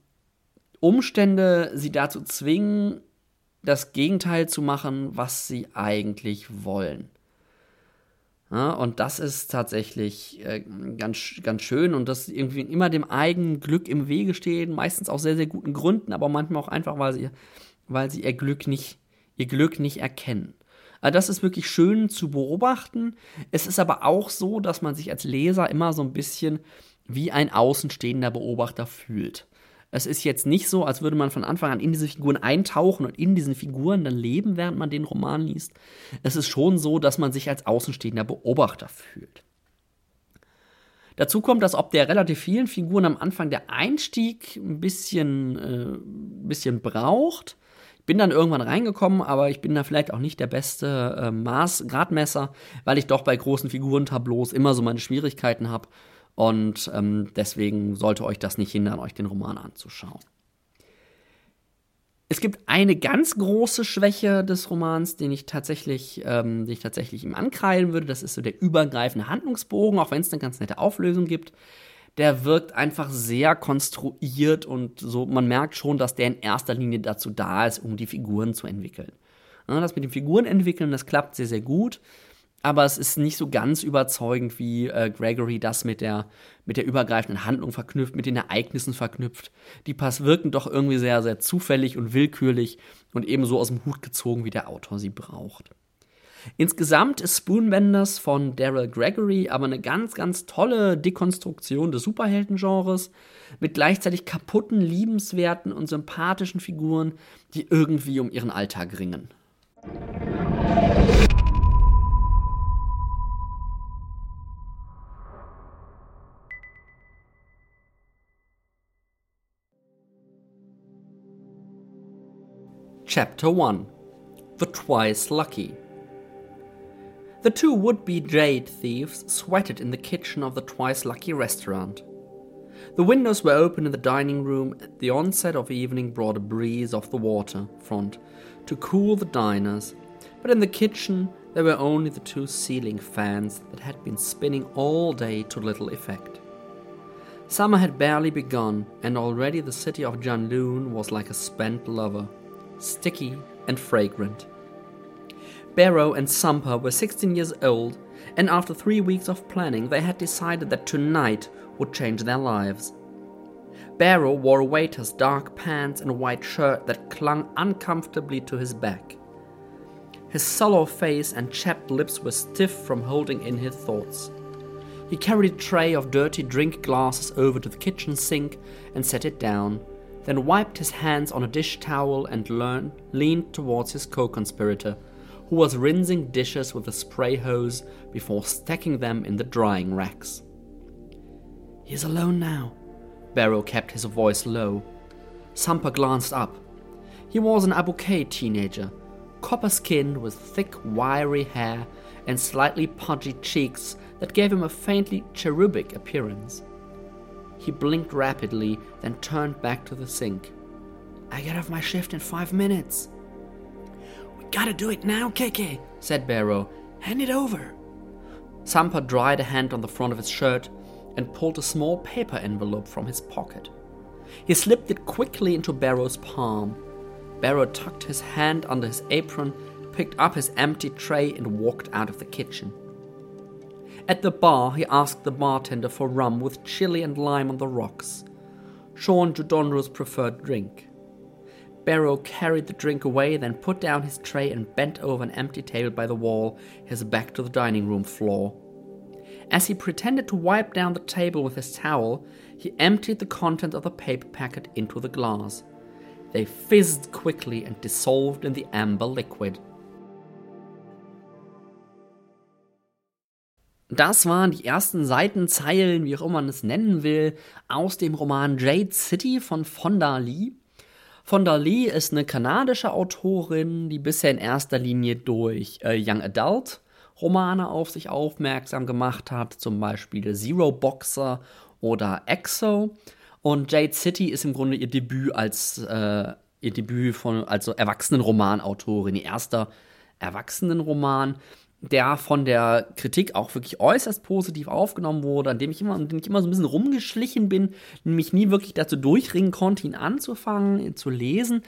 Umstände sie dazu zwingen, das Gegenteil zu machen, was sie eigentlich wollen. Ja, und das ist tatsächlich äh, ganz, ganz schön und das irgendwie immer dem eigenen Glück im Wege stehen, meistens aus sehr, sehr guten Gründen, aber manchmal auch einfach, weil sie, weil sie ihr Glück nicht, ihr Glück nicht erkennen. Also das ist wirklich schön zu beobachten. Es ist aber auch so, dass man sich als Leser immer so ein bisschen wie ein außenstehender Beobachter fühlt. Es ist jetzt nicht so, als würde man von Anfang an in diese Figuren eintauchen und in diesen Figuren dann leben, während man den Roman liest. Es ist schon so, dass man sich als außenstehender Beobachter fühlt. Dazu kommt, dass ob der relativ vielen Figuren am Anfang der Einstieg ein bisschen, äh, bisschen braucht. Ich bin dann irgendwann reingekommen, aber ich bin da vielleicht auch nicht der beste äh, Maß, Gradmesser, weil ich doch bei großen Figurentableaus immer so meine Schwierigkeiten habe und ähm, deswegen sollte euch das nicht hindern, euch den Roman anzuschauen. Es gibt eine ganz große Schwäche des Romans, den ich tatsächlich, ähm, den ich tatsächlich ihm ankreiden würde. Das ist so der übergreifende Handlungsbogen, auch wenn es eine ganz nette Auflösung gibt. Der wirkt einfach sehr konstruiert und so, man merkt schon, dass der in erster Linie dazu da ist, um die Figuren zu entwickeln. Ja, das mit den Figuren entwickeln, das klappt sehr, sehr gut aber es ist nicht so ganz überzeugend, wie äh, Gregory das mit der, mit der übergreifenden Handlung verknüpft, mit den Ereignissen verknüpft. Die Pass wirken doch irgendwie sehr, sehr zufällig und willkürlich und ebenso aus dem Hut gezogen, wie der Autor sie braucht. Insgesamt ist Spoonbenders von Daryl Gregory aber eine ganz, ganz tolle Dekonstruktion des Superheldengenres mit gleichzeitig kaputten, liebenswerten und sympathischen Figuren, die irgendwie um ihren Alltag ringen. Chapter 1 The Twice Lucky The two would be jade thieves sweated in the kitchen of the Twice Lucky restaurant. The windows were open in the dining room, the onset of evening brought a breeze off the water front to cool the diners, but in the kitchen there were only the two ceiling fans that had been spinning all day to little effect. Summer had barely begun, and already the city of Janloon was like a spent lover sticky, and fragrant. Barrow and Sumper were 16 years old, and after three weeks of planning, they had decided that tonight would change their lives. Barrow wore a waiter's dark pants and white shirt that clung uncomfortably to his back. His sallow face and chapped lips were stiff from holding in his thoughts. He carried a tray of dirty drink glasses over to the kitchen sink and set it down, then wiped his hands on a dish towel and learned, leaned towards his co conspirator, who was rinsing dishes with a spray hose before stacking them in the drying racks. He's alone now. Barrow kept his voice low. Sumper glanced up. He was an Abuke teenager, copper skinned with thick, wiry hair and slightly pudgy cheeks that gave him a faintly cherubic appearance. He blinked rapidly, then turned back to the sink. I get off my shift in five minutes. We gotta do it now, Keke, said Barrow. Hand it over. Sampa dried a hand on the front of his shirt and pulled a small paper envelope from his pocket. He slipped it quickly into Barrow's palm. Barrow tucked his hand under his apron, picked up his empty tray, and walked out of the kitchen. At the bar, he asked the bartender for rum with chili and lime on the rocks, Sean Judonro's preferred drink. Barrow carried the drink away, then put down his tray and bent over an empty table by the wall, his back to the dining room floor. As he pretended to wipe down the table with his towel, he emptied the contents of the paper packet into the glass. They fizzed quickly and dissolved in the amber liquid. Das waren die ersten Seitenzeilen, wie auch immer man es nennen will, aus dem Roman Jade City von Fonda Lee. Fonda Lee ist eine kanadische Autorin, die bisher in erster Linie durch äh, Young Adult Romane auf sich aufmerksam gemacht hat, zum Beispiel Zero Boxer oder Exo. Und Jade City ist im Grunde ihr Debüt als äh, ihr Debüt von also Erwachsenenromanautorin, ihr erster Erwachsenenroman der von der Kritik auch wirklich äußerst positiv aufgenommen wurde, an dem ich immer, an dem ich immer so ein bisschen rumgeschlichen bin, mich nie wirklich dazu durchringen konnte, ihn anzufangen, ihn zu lesen.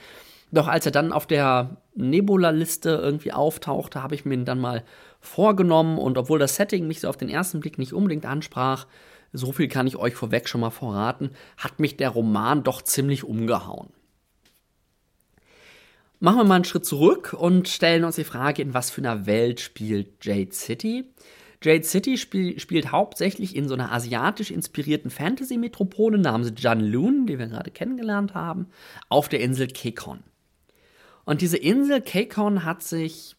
Doch als er dann auf der Nebula-Liste irgendwie auftauchte, habe ich mir ihn dann mal vorgenommen und obwohl das Setting mich so auf den ersten Blick nicht unbedingt ansprach, so viel kann ich euch vorweg schon mal verraten, hat mich der Roman doch ziemlich umgehauen. Machen wir mal einen Schritt zurück und stellen uns die Frage, in was für einer Welt spielt Jade City? Jade City spiel, spielt hauptsächlich in so einer asiatisch inspirierten Fantasy-Metropole namens Janloon, die wir gerade kennengelernt haben, auf der Insel Kekon. Und diese Insel Kekon hat sich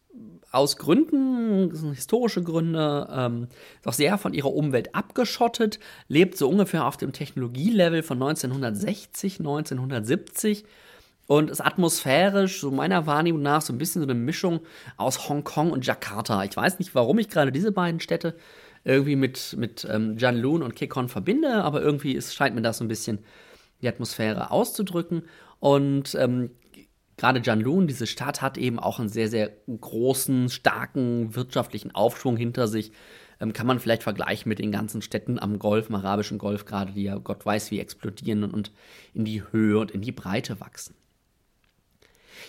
aus Gründen, historische Gründe, ähm, doch sehr von ihrer Umwelt abgeschottet, lebt so ungefähr auf dem Technologielevel von 1960, 1970 und ist atmosphärisch, so meiner Wahrnehmung nach, so ein bisschen so eine Mischung aus Hongkong und Jakarta. Ich weiß nicht, warum ich gerade diese beiden Städte irgendwie mit, mit ähm, Janloon und Kekon verbinde, aber irgendwie ist, scheint mir das so ein bisschen die Atmosphäre auszudrücken. Und ähm, gerade Janloon, diese Stadt, hat eben auch einen sehr, sehr großen, starken wirtschaftlichen Aufschwung hinter sich. Ähm, kann man vielleicht vergleichen mit den ganzen Städten am Golf, im arabischen Golf gerade, die ja Gott weiß wie explodieren und in die Höhe und in die Breite wachsen.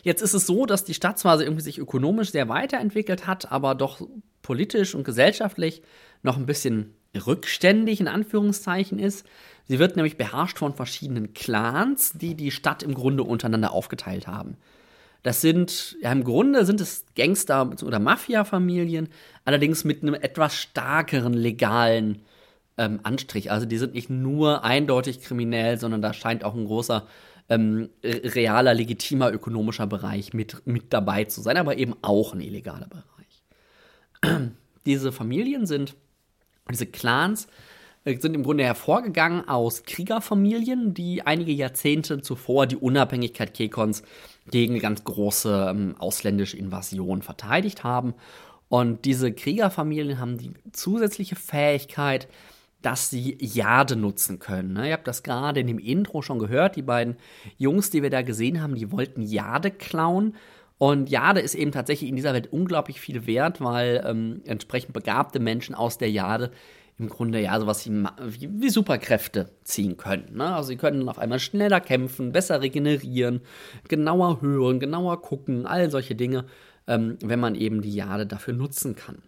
Jetzt ist es so, dass die Stadt zwar irgendwie sich ökonomisch sehr weiterentwickelt hat, aber doch politisch und gesellschaftlich noch ein bisschen rückständig in Anführungszeichen ist. Sie wird nämlich beherrscht von verschiedenen Clans, die die Stadt im Grunde untereinander aufgeteilt haben. Das sind, ja, im Grunde sind es Gangster- oder Mafia-Familien, allerdings mit einem etwas stärkeren legalen ähm, Anstrich. Also die sind nicht nur eindeutig kriminell, sondern da scheint auch ein großer ähm, realer, legitimer ökonomischer Bereich mit, mit dabei zu sein, aber eben auch ein illegaler Bereich. diese Familien sind, diese Clans, äh, sind im Grunde hervorgegangen aus Kriegerfamilien, die einige Jahrzehnte zuvor die Unabhängigkeit Kekons gegen ganz große ähm, ausländische Invasion verteidigt haben. Und diese Kriegerfamilien haben die zusätzliche Fähigkeit, dass sie Jade nutzen können. Ne? Ihr habt das gerade in dem Intro schon gehört. Die beiden Jungs, die wir da gesehen haben, die wollten Jade klauen. Und Jade ist eben tatsächlich in dieser Welt unglaublich viel wert, weil ähm, entsprechend begabte Menschen aus der Jade im Grunde ja sowas wie, wie, Superkräfte ziehen können. Ne? Also sie können auf einmal schneller kämpfen, besser regenerieren, genauer hören, genauer gucken, all solche Dinge, ähm, wenn man eben die Jade dafür nutzen kann.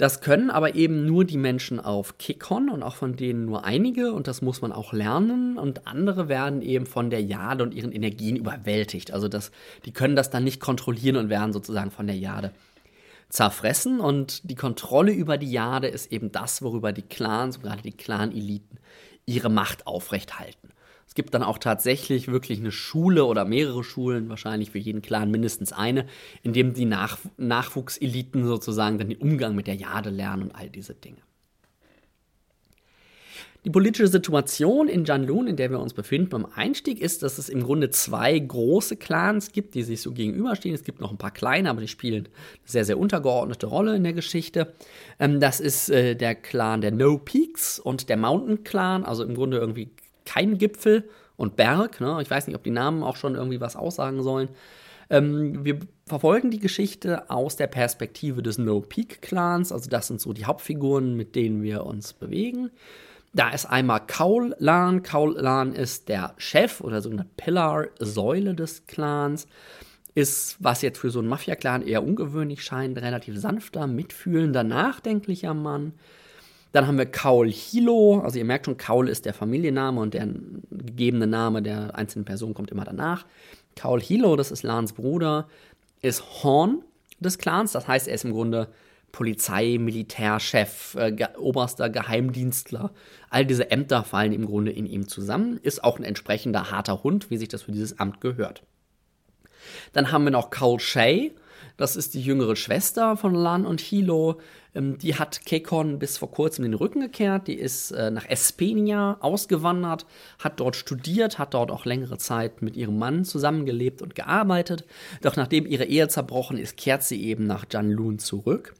Das können aber eben nur die Menschen auf Kikon und auch von denen nur einige und das muss man auch lernen und andere werden eben von der Jade und ihren Energien überwältigt. Also das, die können das dann nicht kontrollieren und werden sozusagen von der Jade zerfressen und die Kontrolle über die Jade ist eben das, worüber die Clans, gerade die Clan-Eliten, ihre Macht aufrechthalten. Es gibt dann auch tatsächlich wirklich eine Schule oder mehrere Schulen, wahrscheinlich für jeden Clan mindestens eine, in dem die Nach Nachwuchseliten sozusagen dann den Umgang mit der Jade lernen und all diese Dinge. Die politische Situation in Janlun, in der wir uns befinden beim Einstieg, ist, dass es im Grunde zwei große Clans gibt, die sich so gegenüberstehen. Es gibt noch ein paar kleine, aber die spielen eine sehr, sehr untergeordnete Rolle in der Geschichte. Ähm, das ist äh, der Clan der No Peaks und der Mountain Clan, also im Grunde irgendwie kein Gipfel und Berg. Ne? Ich weiß nicht, ob die Namen auch schon irgendwie was aussagen sollen. Ähm, wir verfolgen die Geschichte aus der Perspektive des No Peak Clans. Also das sind so die Hauptfiguren, mit denen wir uns bewegen. Da ist einmal Kaul Lan. Kaul Lan ist der Chef oder so eine Pillar-Säule des Clans. Ist, was jetzt für so einen Mafia-Clan eher ungewöhnlich scheint, relativ sanfter, mitfühlender, nachdenklicher Mann. Dann haben wir Kaul Hilo, also ihr merkt schon, Kaul ist der Familienname und der gegebene Name der einzelnen Person kommt immer danach. Kaul Hilo, das ist Lans Bruder, ist Horn des Clans, das heißt, er ist im Grunde Polizei, Militärchef, äh, ge oberster Geheimdienstler. All diese Ämter fallen im Grunde in ihm zusammen. Ist auch ein entsprechender harter Hund, wie sich das für dieses Amt gehört. Dann haben wir noch Cole Shay. Das ist die jüngere Schwester von Lan und Hilo. Ähm, die hat Kekon bis vor kurzem den Rücken gekehrt. Die ist äh, nach Espenia ausgewandert, hat dort studiert, hat dort auch längere Zeit mit ihrem Mann zusammengelebt und gearbeitet. Doch nachdem ihre Ehe zerbrochen ist, kehrt sie eben nach Janlun zurück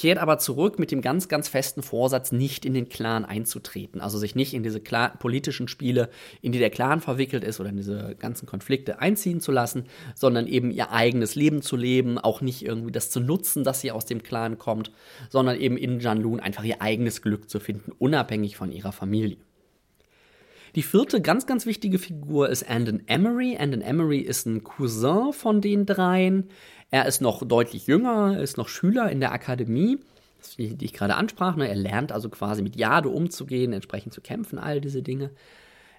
kehrt aber zurück mit dem ganz, ganz festen Vorsatz, nicht in den Clan einzutreten. Also sich nicht in diese Clan politischen Spiele, in die der Clan verwickelt ist oder in diese ganzen Konflikte einziehen zu lassen, sondern eben ihr eigenes Leben zu leben, auch nicht irgendwie das zu nutzen, dass sie aus dem Clan kommt, sondern eben in Janlun einfach ihr eigenes Glück zu finden, unabhängig von ihrer Familie. Die vierte ganz, ganz wichtige Figur ist Andon Emery. Andon Emery ist ein Cousin von den dreien. Er ist noch deutlich jünger, ist noch Schüler in der Akademie, die, ich gerade ansprach. Ne? Er lernt also quasi mit Jade umzugehen, entsprechend zu kämpfen, all diese Dinge.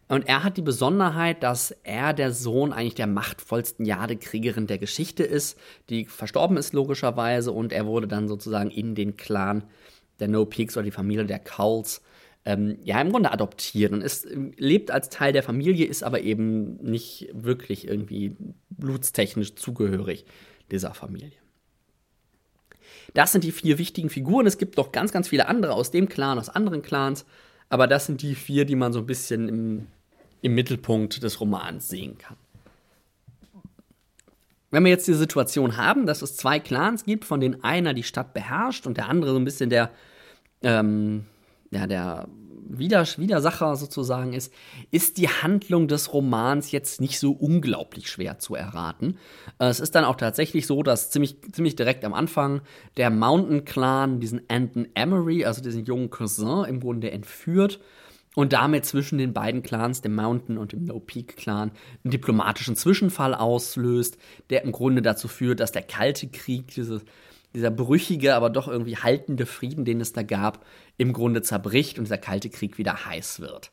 Und er hat die Besonderheit, dass er der Sohn eigentlich der machtvollsten Jadekriegerin der Geschichte ist, die verstorben ist logischerweise und er wurde dann sozusagen in den Clan der No Peaks oder die Familie der Cults ähm, ja im Grunde adoptiert und ist, lebt als Teil der Familie, ist aber eben nicht wirklich irgendwie blutstechnisch zugehörig dieser Familie. Das sind die vier wichtigen Figuren. Es gibt noch ganz, ganz viele andere aus dem Clan, aus anderen Clans. Aber das sind die vier, die man so ein bisschen im, im Mittelpunkt des Romans sehen kann. Wenn wir jetzt die Situation haben, dass es zwei Clans gibt, von denen einer die Stadt beherrscht und der andere so ein bisschen der, ähm, ja, der Widers Widersacher sozusagen ist, ist die Handlung des Romans jetzt nicht so unglaublich schwer zu erraten. Äh, es ist dann auch tatsächlich so, dass ziemlich, ziemlich direkt am Anfang der Mountain Clan diesen Anton Emery, also diesen jungen Cousin, im Grunde entführt und damit zwischen den beiden Clans, dem Mountain und dem No Peak Clan, einen diplomatischen Zwischenfall auslöst, der im Grunde dazu führt, dass der Kalte Krieg, dieses dieser brüchige, aber doch irgendwie haltende Frieden, den es da gab, im Grunde zerbricht und dieser kalte Krieg wieder heiß wird.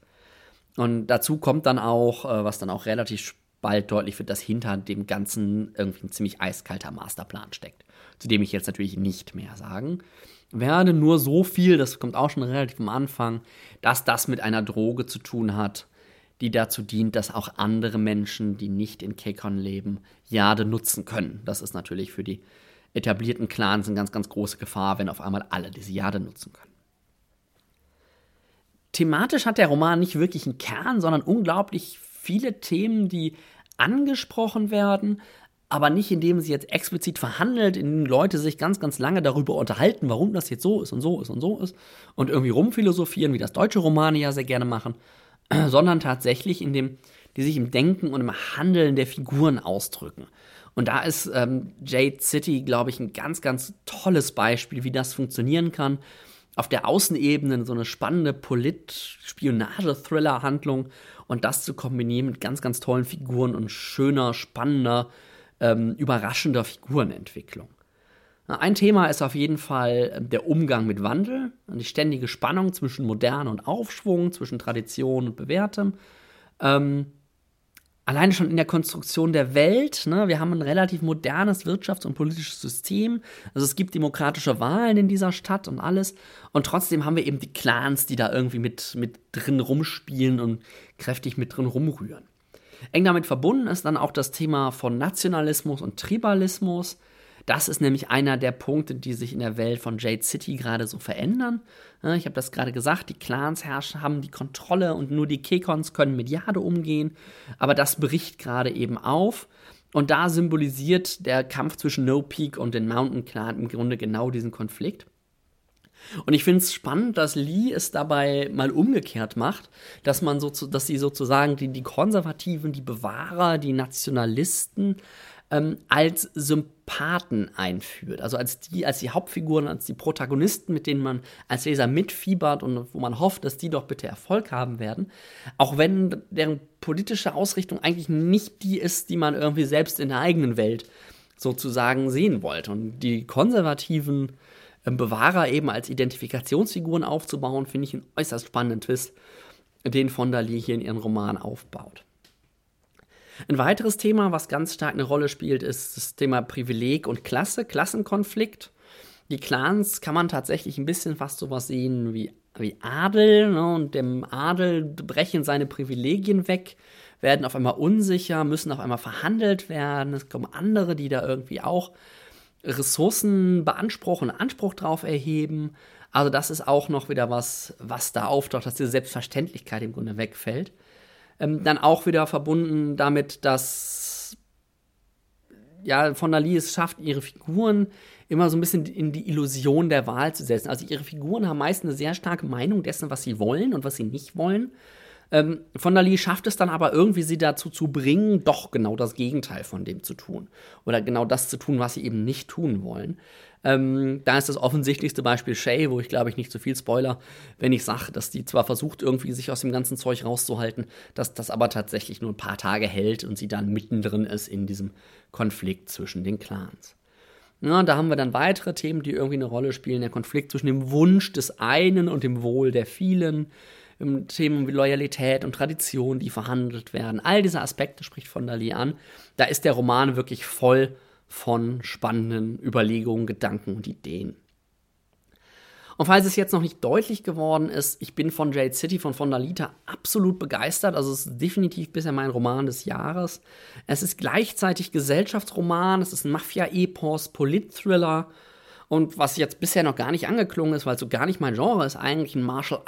Und dazu kommt dann auch, äh, was dann auch relativ bald deutlich wird, dass hinter dem Ganzen irgendwie ein ziemlich eiskalter Masterplan steckt, zu dem ich jetzt natürlich nicht mehr sagen werde. Nur so viel, das kommt auch schon relativ am Anfang, dass das mit einer Droge zu tun hat, die dazu dient, dass auch andere Menschen, die nicht in Kekon leben, Jade nutzen können. Das ist natürlich für die etablierten Clans eine ganz, ganz große Gefahr, wenn auf einmal alle diese Jade nutzen können. Thematisch hat der Roman nicht wirklich einen Kern, sondern unglaublich viele Themen, die angesprochen werden, aber nicht indem sie jetzt explizit verhandelt, indem Leute sich ganz, ganz lange darüber unterhalten, warum das jetzt so ist und so ist und so ist und irgendwie rumphilosophieren, wie das deutsche Romane ja sehr gerne machen, sondern tatsächlich in dem, die sich im Denken und im Handeln der Figuren ausdrücken. Und da ist ähm, Jade City, glaube ich, ein ganz, ganz tolles Beispiel, wie das funktionieren kann. Auf der Außenebene so eine spannende Polit-Spionage-Thriller-Handlung und das zu kombinieren mit ganz, ganz tollen Figuren und schöner, spannender, ähm, überraschender Figurenentwicklung. Ein Thema ist auf jeden Fall ähm, der Umgang mit Wandel und die ständige Spannung zwischen Moderne und Aufschwung, zwischen Tradition und Bewährtem. Ähm, alleine schon in der Konstruktion der Welt. Ne? Wir haben ein relativ modernes Wirtschafts- und politisches System. Also es gibt demokratische Wahlen in dieser Stadt und alles. Und trotzdem haben wir eben die Clans, die da irgendwie mit, mit drin rumspielen und kräftig mit drin rumrühren. Eng damit verbunden ist dann auch das Thema von Nationalismus und Tribalismus. Das ist nämlich einer der Punkte, die sich in der Welt von Jade City gerade so verändern. Ich habe das gerade gesagt, die Clans herrschen, haben die Kontrolle und nur die Kekons können mit Jade umgehen. Aber das bricht gerade eben auf. Und da symbolisiert der Kampf zwischen No Peak und den Mountain Clan im Grunde genau diesen Konflikt. Und ich finde es spannend, dass Lee es dabei mal umgekehrt macht, dass man so, dass sie sozusagen die, die Konservativen, die Bewahrer, die Nationalisten ähm, als Sympathen einführt. Also als die, als die Hauptfiguren, als die Protagonisten, mit denen man als Leser mitfiebert und wo man hofft, dass die doch bitte Erfolg haben werden. Auch wenn deren politische Ausrichtung eigentlich nicht die ist, die man irgendwie selbst in der eigenen Welt sozusagen sehen wollte. Und die konservativen ähm, Bewahrer eben als Identifikationsfiguren aufzubauen, finde ich einen äußerst spannenden Twist, den Fonda Lee hier in ihren Roman aufbaut. Ein weiteres Thema, was ganz stark eine Rolle spielt, ist das Thema Privileg und Klasse, Klassenkonflikt. Die Clans kann man tatsächlich ein bisschen fast sowas sehen wie, wie Adel. Ne? Und dem Adel brechen seine Privilegien weg, werden auf einmal unsicher, müssen auf einmal verhandelt werden. Es kommen andere, die da irgendwie auch Ressourcen beanspruchen, Anspruch drauf erheben. Also das ist auch noch wieder was, was da auftaucht, dass diese Selbstverständlichkeit im Grunde wegfällt. Ähm, dann auch wieder verbunden damit, dass ja, von Dali es schafft, ihre Figuren immer so ein bisschen in die Illusion der Wahl zu setzen. Also ihre Figuren haben meist eine sehr starke Meinung dessen, was sie wollen und was sie nicht wollen. Ähm, von Dali schafft es dann aber irgendwie, sie dazu zu bringen, doch genau das Gegenteil von dem zu tun. Oder genau das zu tun, was sie eben nicht tun wollen. Ähm, da ist das offensichtlichste Beispiel Shay, wo ich glaube ich nicht zu so viel Spoiler, wenn ich sage, dass die zwar versucht, irgendwie sich aus dem ganzen Zeug rauszuhalten, dass das aber tatsächlich nur ein paar Tage hält und sie dann mittendrin ist in diesem Konflikt zwischen den Clans. Ja, da haben wir dann weitere Themen, die irgendwie eine Rolle spielen. Der Konflikt zwischen dem Wunsch des einen und dem Wohl der vielen. Themen wie Loyalität und Tradition, die verhandelt werden. All diese Aspekte spricht von Dali an. Da ist der Roman wirklich voll von spannenden Überlegungen, Gedanken und Ideen. Und falls es jetzt noch nicht deutlich geworden ist, ich bin von Jade City von Fondalita absolut begeistert. Also es ist definitiv bisher mein Roman des Jahres. Es ist gleichzeitig Gesellschaftsroman, es ist ein Mafia-Epos, Polit-Thriller. Und was jetzt bisher noch gar nicht angeklungen ist, weil es so gar nicht mein Genre ist, eigentlich ein Martial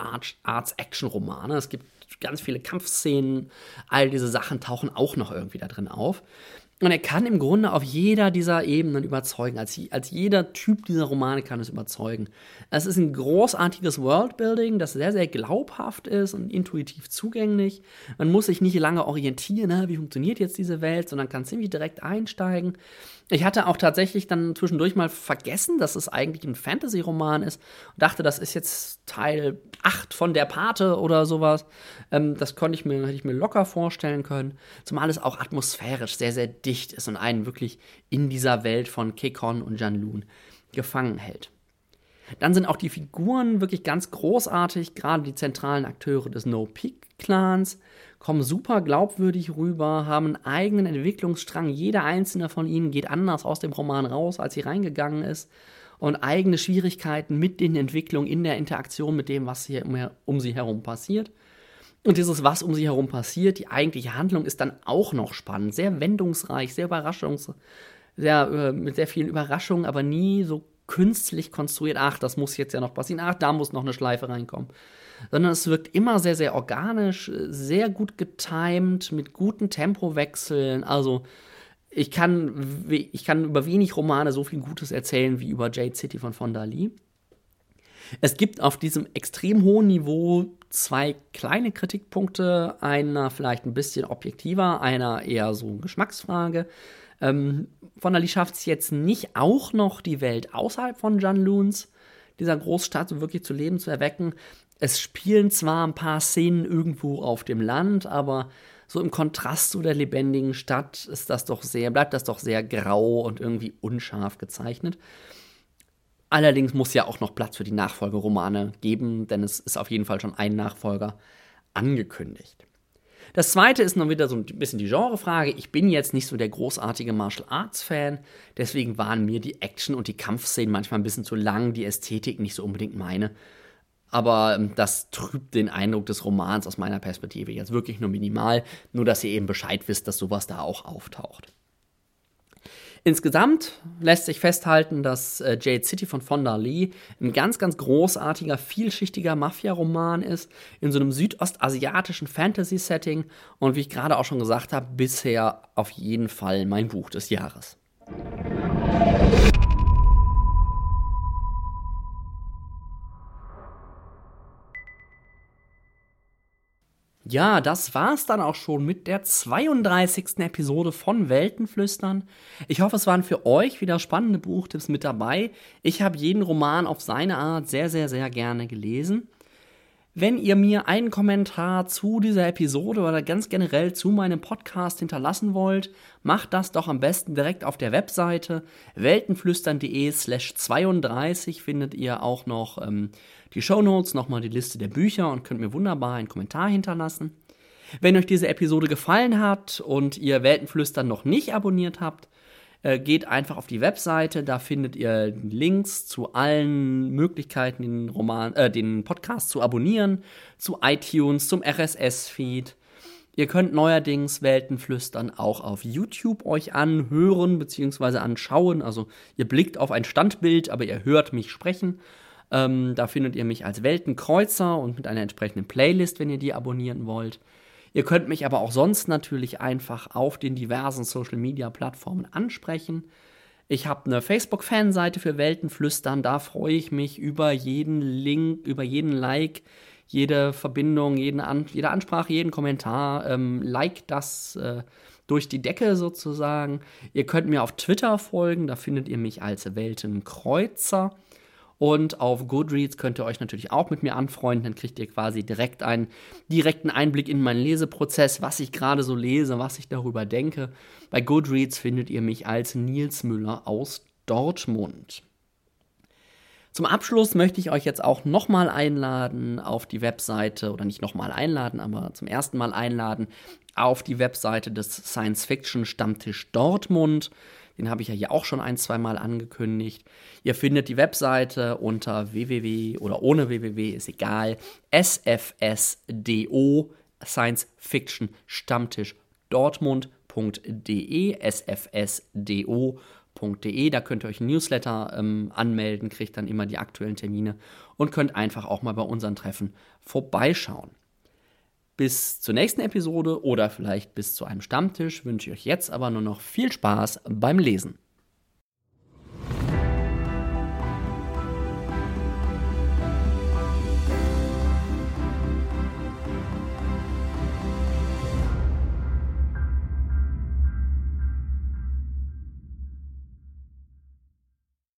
Arts Action-Roman. Es gibt ganz viele Kampfszenen, all diese Sachen tauchen auch noch irgendwie da drin auf. Und er kann im Grunde auf jeder dieser Ebenen überzeugen. Als, als jeder Typ dieser Romane kann es überzeugen. Es ist ein großartiges Worldbuilding, das sehr, sehr glaubhaft ist und intuitiv zugänglich. Man muss sich nicht lange orientieren, wie funktioniert jetzt diese Welt, sondern kann ziemlich direkt einsteigen. Ich hatte auch tatsächlich dann zwischendurch mal vergessen, dass es eigentlich ein Fantasy-Roman ist und dachte, das ist jetzt Teil 8 von der Pate oder sowas. Ähm, das konnte ich mir, hätte ich mir locker vorstellen können. Zumal es auch atmosphärisch sehr, sehr dicht ist und einen wirklich in dieser Welt von Kekon und Janlun gefangen hält. Dann sind auch die Figuren wirklich ganz großartig, gerade die zentralen Akteure des No-Peak-Clans kommen super glaubwürdig rüber, haben einen eigenen Entwicklungsstrang. Jeder einzelne von ihnen geht anders aus dem Roman raus, als sie reingegangen ist. Und eigene Schwierigkeiten mit den Entwicklungen in der Interaktion mit dem, was hier um, sie herum passiert. Und dieses, was um sie herum passiert, die eigentliche Handlung ist dann auch noch spannend, sehr wendungsreich, sehr überraschungs, sehr, äh, mit sehr vielen Überraschungen, aber nie so künstlich konstruiert, ach, das muss jetzt ja noch passieren, ach, da muss noch eine Schleife reinkommen. Sondern es wirkt immer sehr, sehr organisch, sehr gut getimed, mit guten Tempowechseln. Also, ich kann, ich kann über wenig Romane so viel Gutes erzählen wie über Jade City von Fonda Lee. Es gibt auf diesem extrem hohen Niveau zwei kleine Kritikpunkte. Einer vielleicht ein bisschen objektiver, einer eher so Geschmacksfrage. Ähm, von Ali schafft es jetzt nicht auch noch die Welt außerhalb von Jan Loons, dieser Großstadt, so wirklich zu Leben zu erwecken. Es spielen zwar ein paar Szenen irgendwo auf dem Land, aber so im Kontrast zu der lebendigen Stadt ist das doch sehr, bleibt das doch sehr grau und irgendwie unscharf gezeichnet. Allerdings muss ja auch noch Platz für die Nachfolgeromane geben, denn es ist auf jeden Fall schon ein Nachfolger angekündigt. Das zweite ist noch wieder so ein bisschen die Genrefrage. Ich bin jetzt nicht so der großartige Martial Arts Fan, deswegen waren mir die Action und die Kampfszenen manchmal ein bisschen zu lang, die Ästhetik nicht so unbedingt meine. Aber ähm, das trübt den Eindruck des Romans aus meiner Perspektive jetzt wirklich nur minimal, nur dass ihr eben Bescheid wisst, dass sowas da auch auftaucht. Insgesamt lässt sich festhalten, dass äh, Jade City von Fonda Lee ein ganz, ganz großartiger, vielschichtiger Mafia-Roman ist, in so einem südostasiatischen Fantasy-Setting und wie ich gerade auch schon gesagt habe, bisher auf jeden Fall mein Buch des Jahres. Ja, das war's dann auch schon mit der 32. Episode von Weltenflüstern. Ich hoffe, es waren für euch wieder spannende Buchtipps mit dabei. Ich habe jeden Roman auf seine Art sehr, sehr, sehr gerne gelesen. Wenn ihr mir einen Kommentar zu dieser Episode oder ganz generell zu meinem Podcast hinterlassen wollt, macht das doch am besten direkt auf der Webseite weltenflüstern.de slash 32 findet ihr auch noch ähm, die Shownotes, nochmal die Liste der Bücher und könnt mir wunderbar einen Kommentar hinterlassen. Wenn euch diese Episode gefallen hat und ihr Weltenflüstern noch nicht abonniert habt, Äh, geht einfach auf die Webseite, da findet ihr Links zu allen Möglichkeiten, den Roman, äh, den Podcast zu abonnieren, zu iTunes, zum RSS-Feed. Ihr könnt neuerdings Weltenflüstern auch auf YouTube euch anhören bzw. anschauen. Also ihr blickt auf ein Standbild, aber ihr hört mich sprechen. Ähm, da findet ihr mich als Weltenkreuzer und mit einer entsprechenden Playlist, wenn ihr die abonnieren wollt. Ihr könnt mich aber auch sonst natürlich einfach auf den diversen Social-Media-Plattformen ansprechen. Ich habe eine Facebook-Fanseite für Weltenflüstern, da freue ich mich über jeden Link, über jeden Like, jede Verbindung, jeden An jede Ansprache, jeden Kommentar. Ähm, like das äh, durch die Decke sozusagen. Ihr könnt mir auf Twitter folgen, da findet ihr mich als Weltenkreuzer. Und auf Goodreads könnt ihr euch natürlich auch mit mir anfreunden. Dann kriegt ihr quasi direkt einen direkten Einblick in meinen Leseprozess, was ich gerade so lese, was ich darüber denke. Bei Goodreads findet ihr mich als Nils Müller aus Dortmund. Zum Abschluss möchte ich euch jetzt auch nochmal einladen auf die Webseite, oder nicht nochmal einladen, aber zum ersten Mal einladen auf die Webseite des Science Fiction Stammtisch Dortmund. Den habe ich ja hier auch schon ein, zwei Mal angekündigt. Ihr findet die Webseite unter www oder ohne www, ist egal, sfsdo, Science Fiction Stammtisch Dortmund.de, sfsdo.de. Da könnt ihr euch Newsletter ähm, anmelden, kriegt dann immer die aktuellen Termine und könnt einfach auch mal bei unseren Treffen vorbeischauen. Bis zur nächsten Episode oder vielleicht bis zu einem Stammtisch wünsche ich euch jetzt aber nur noch viel Spaß beim Lesen.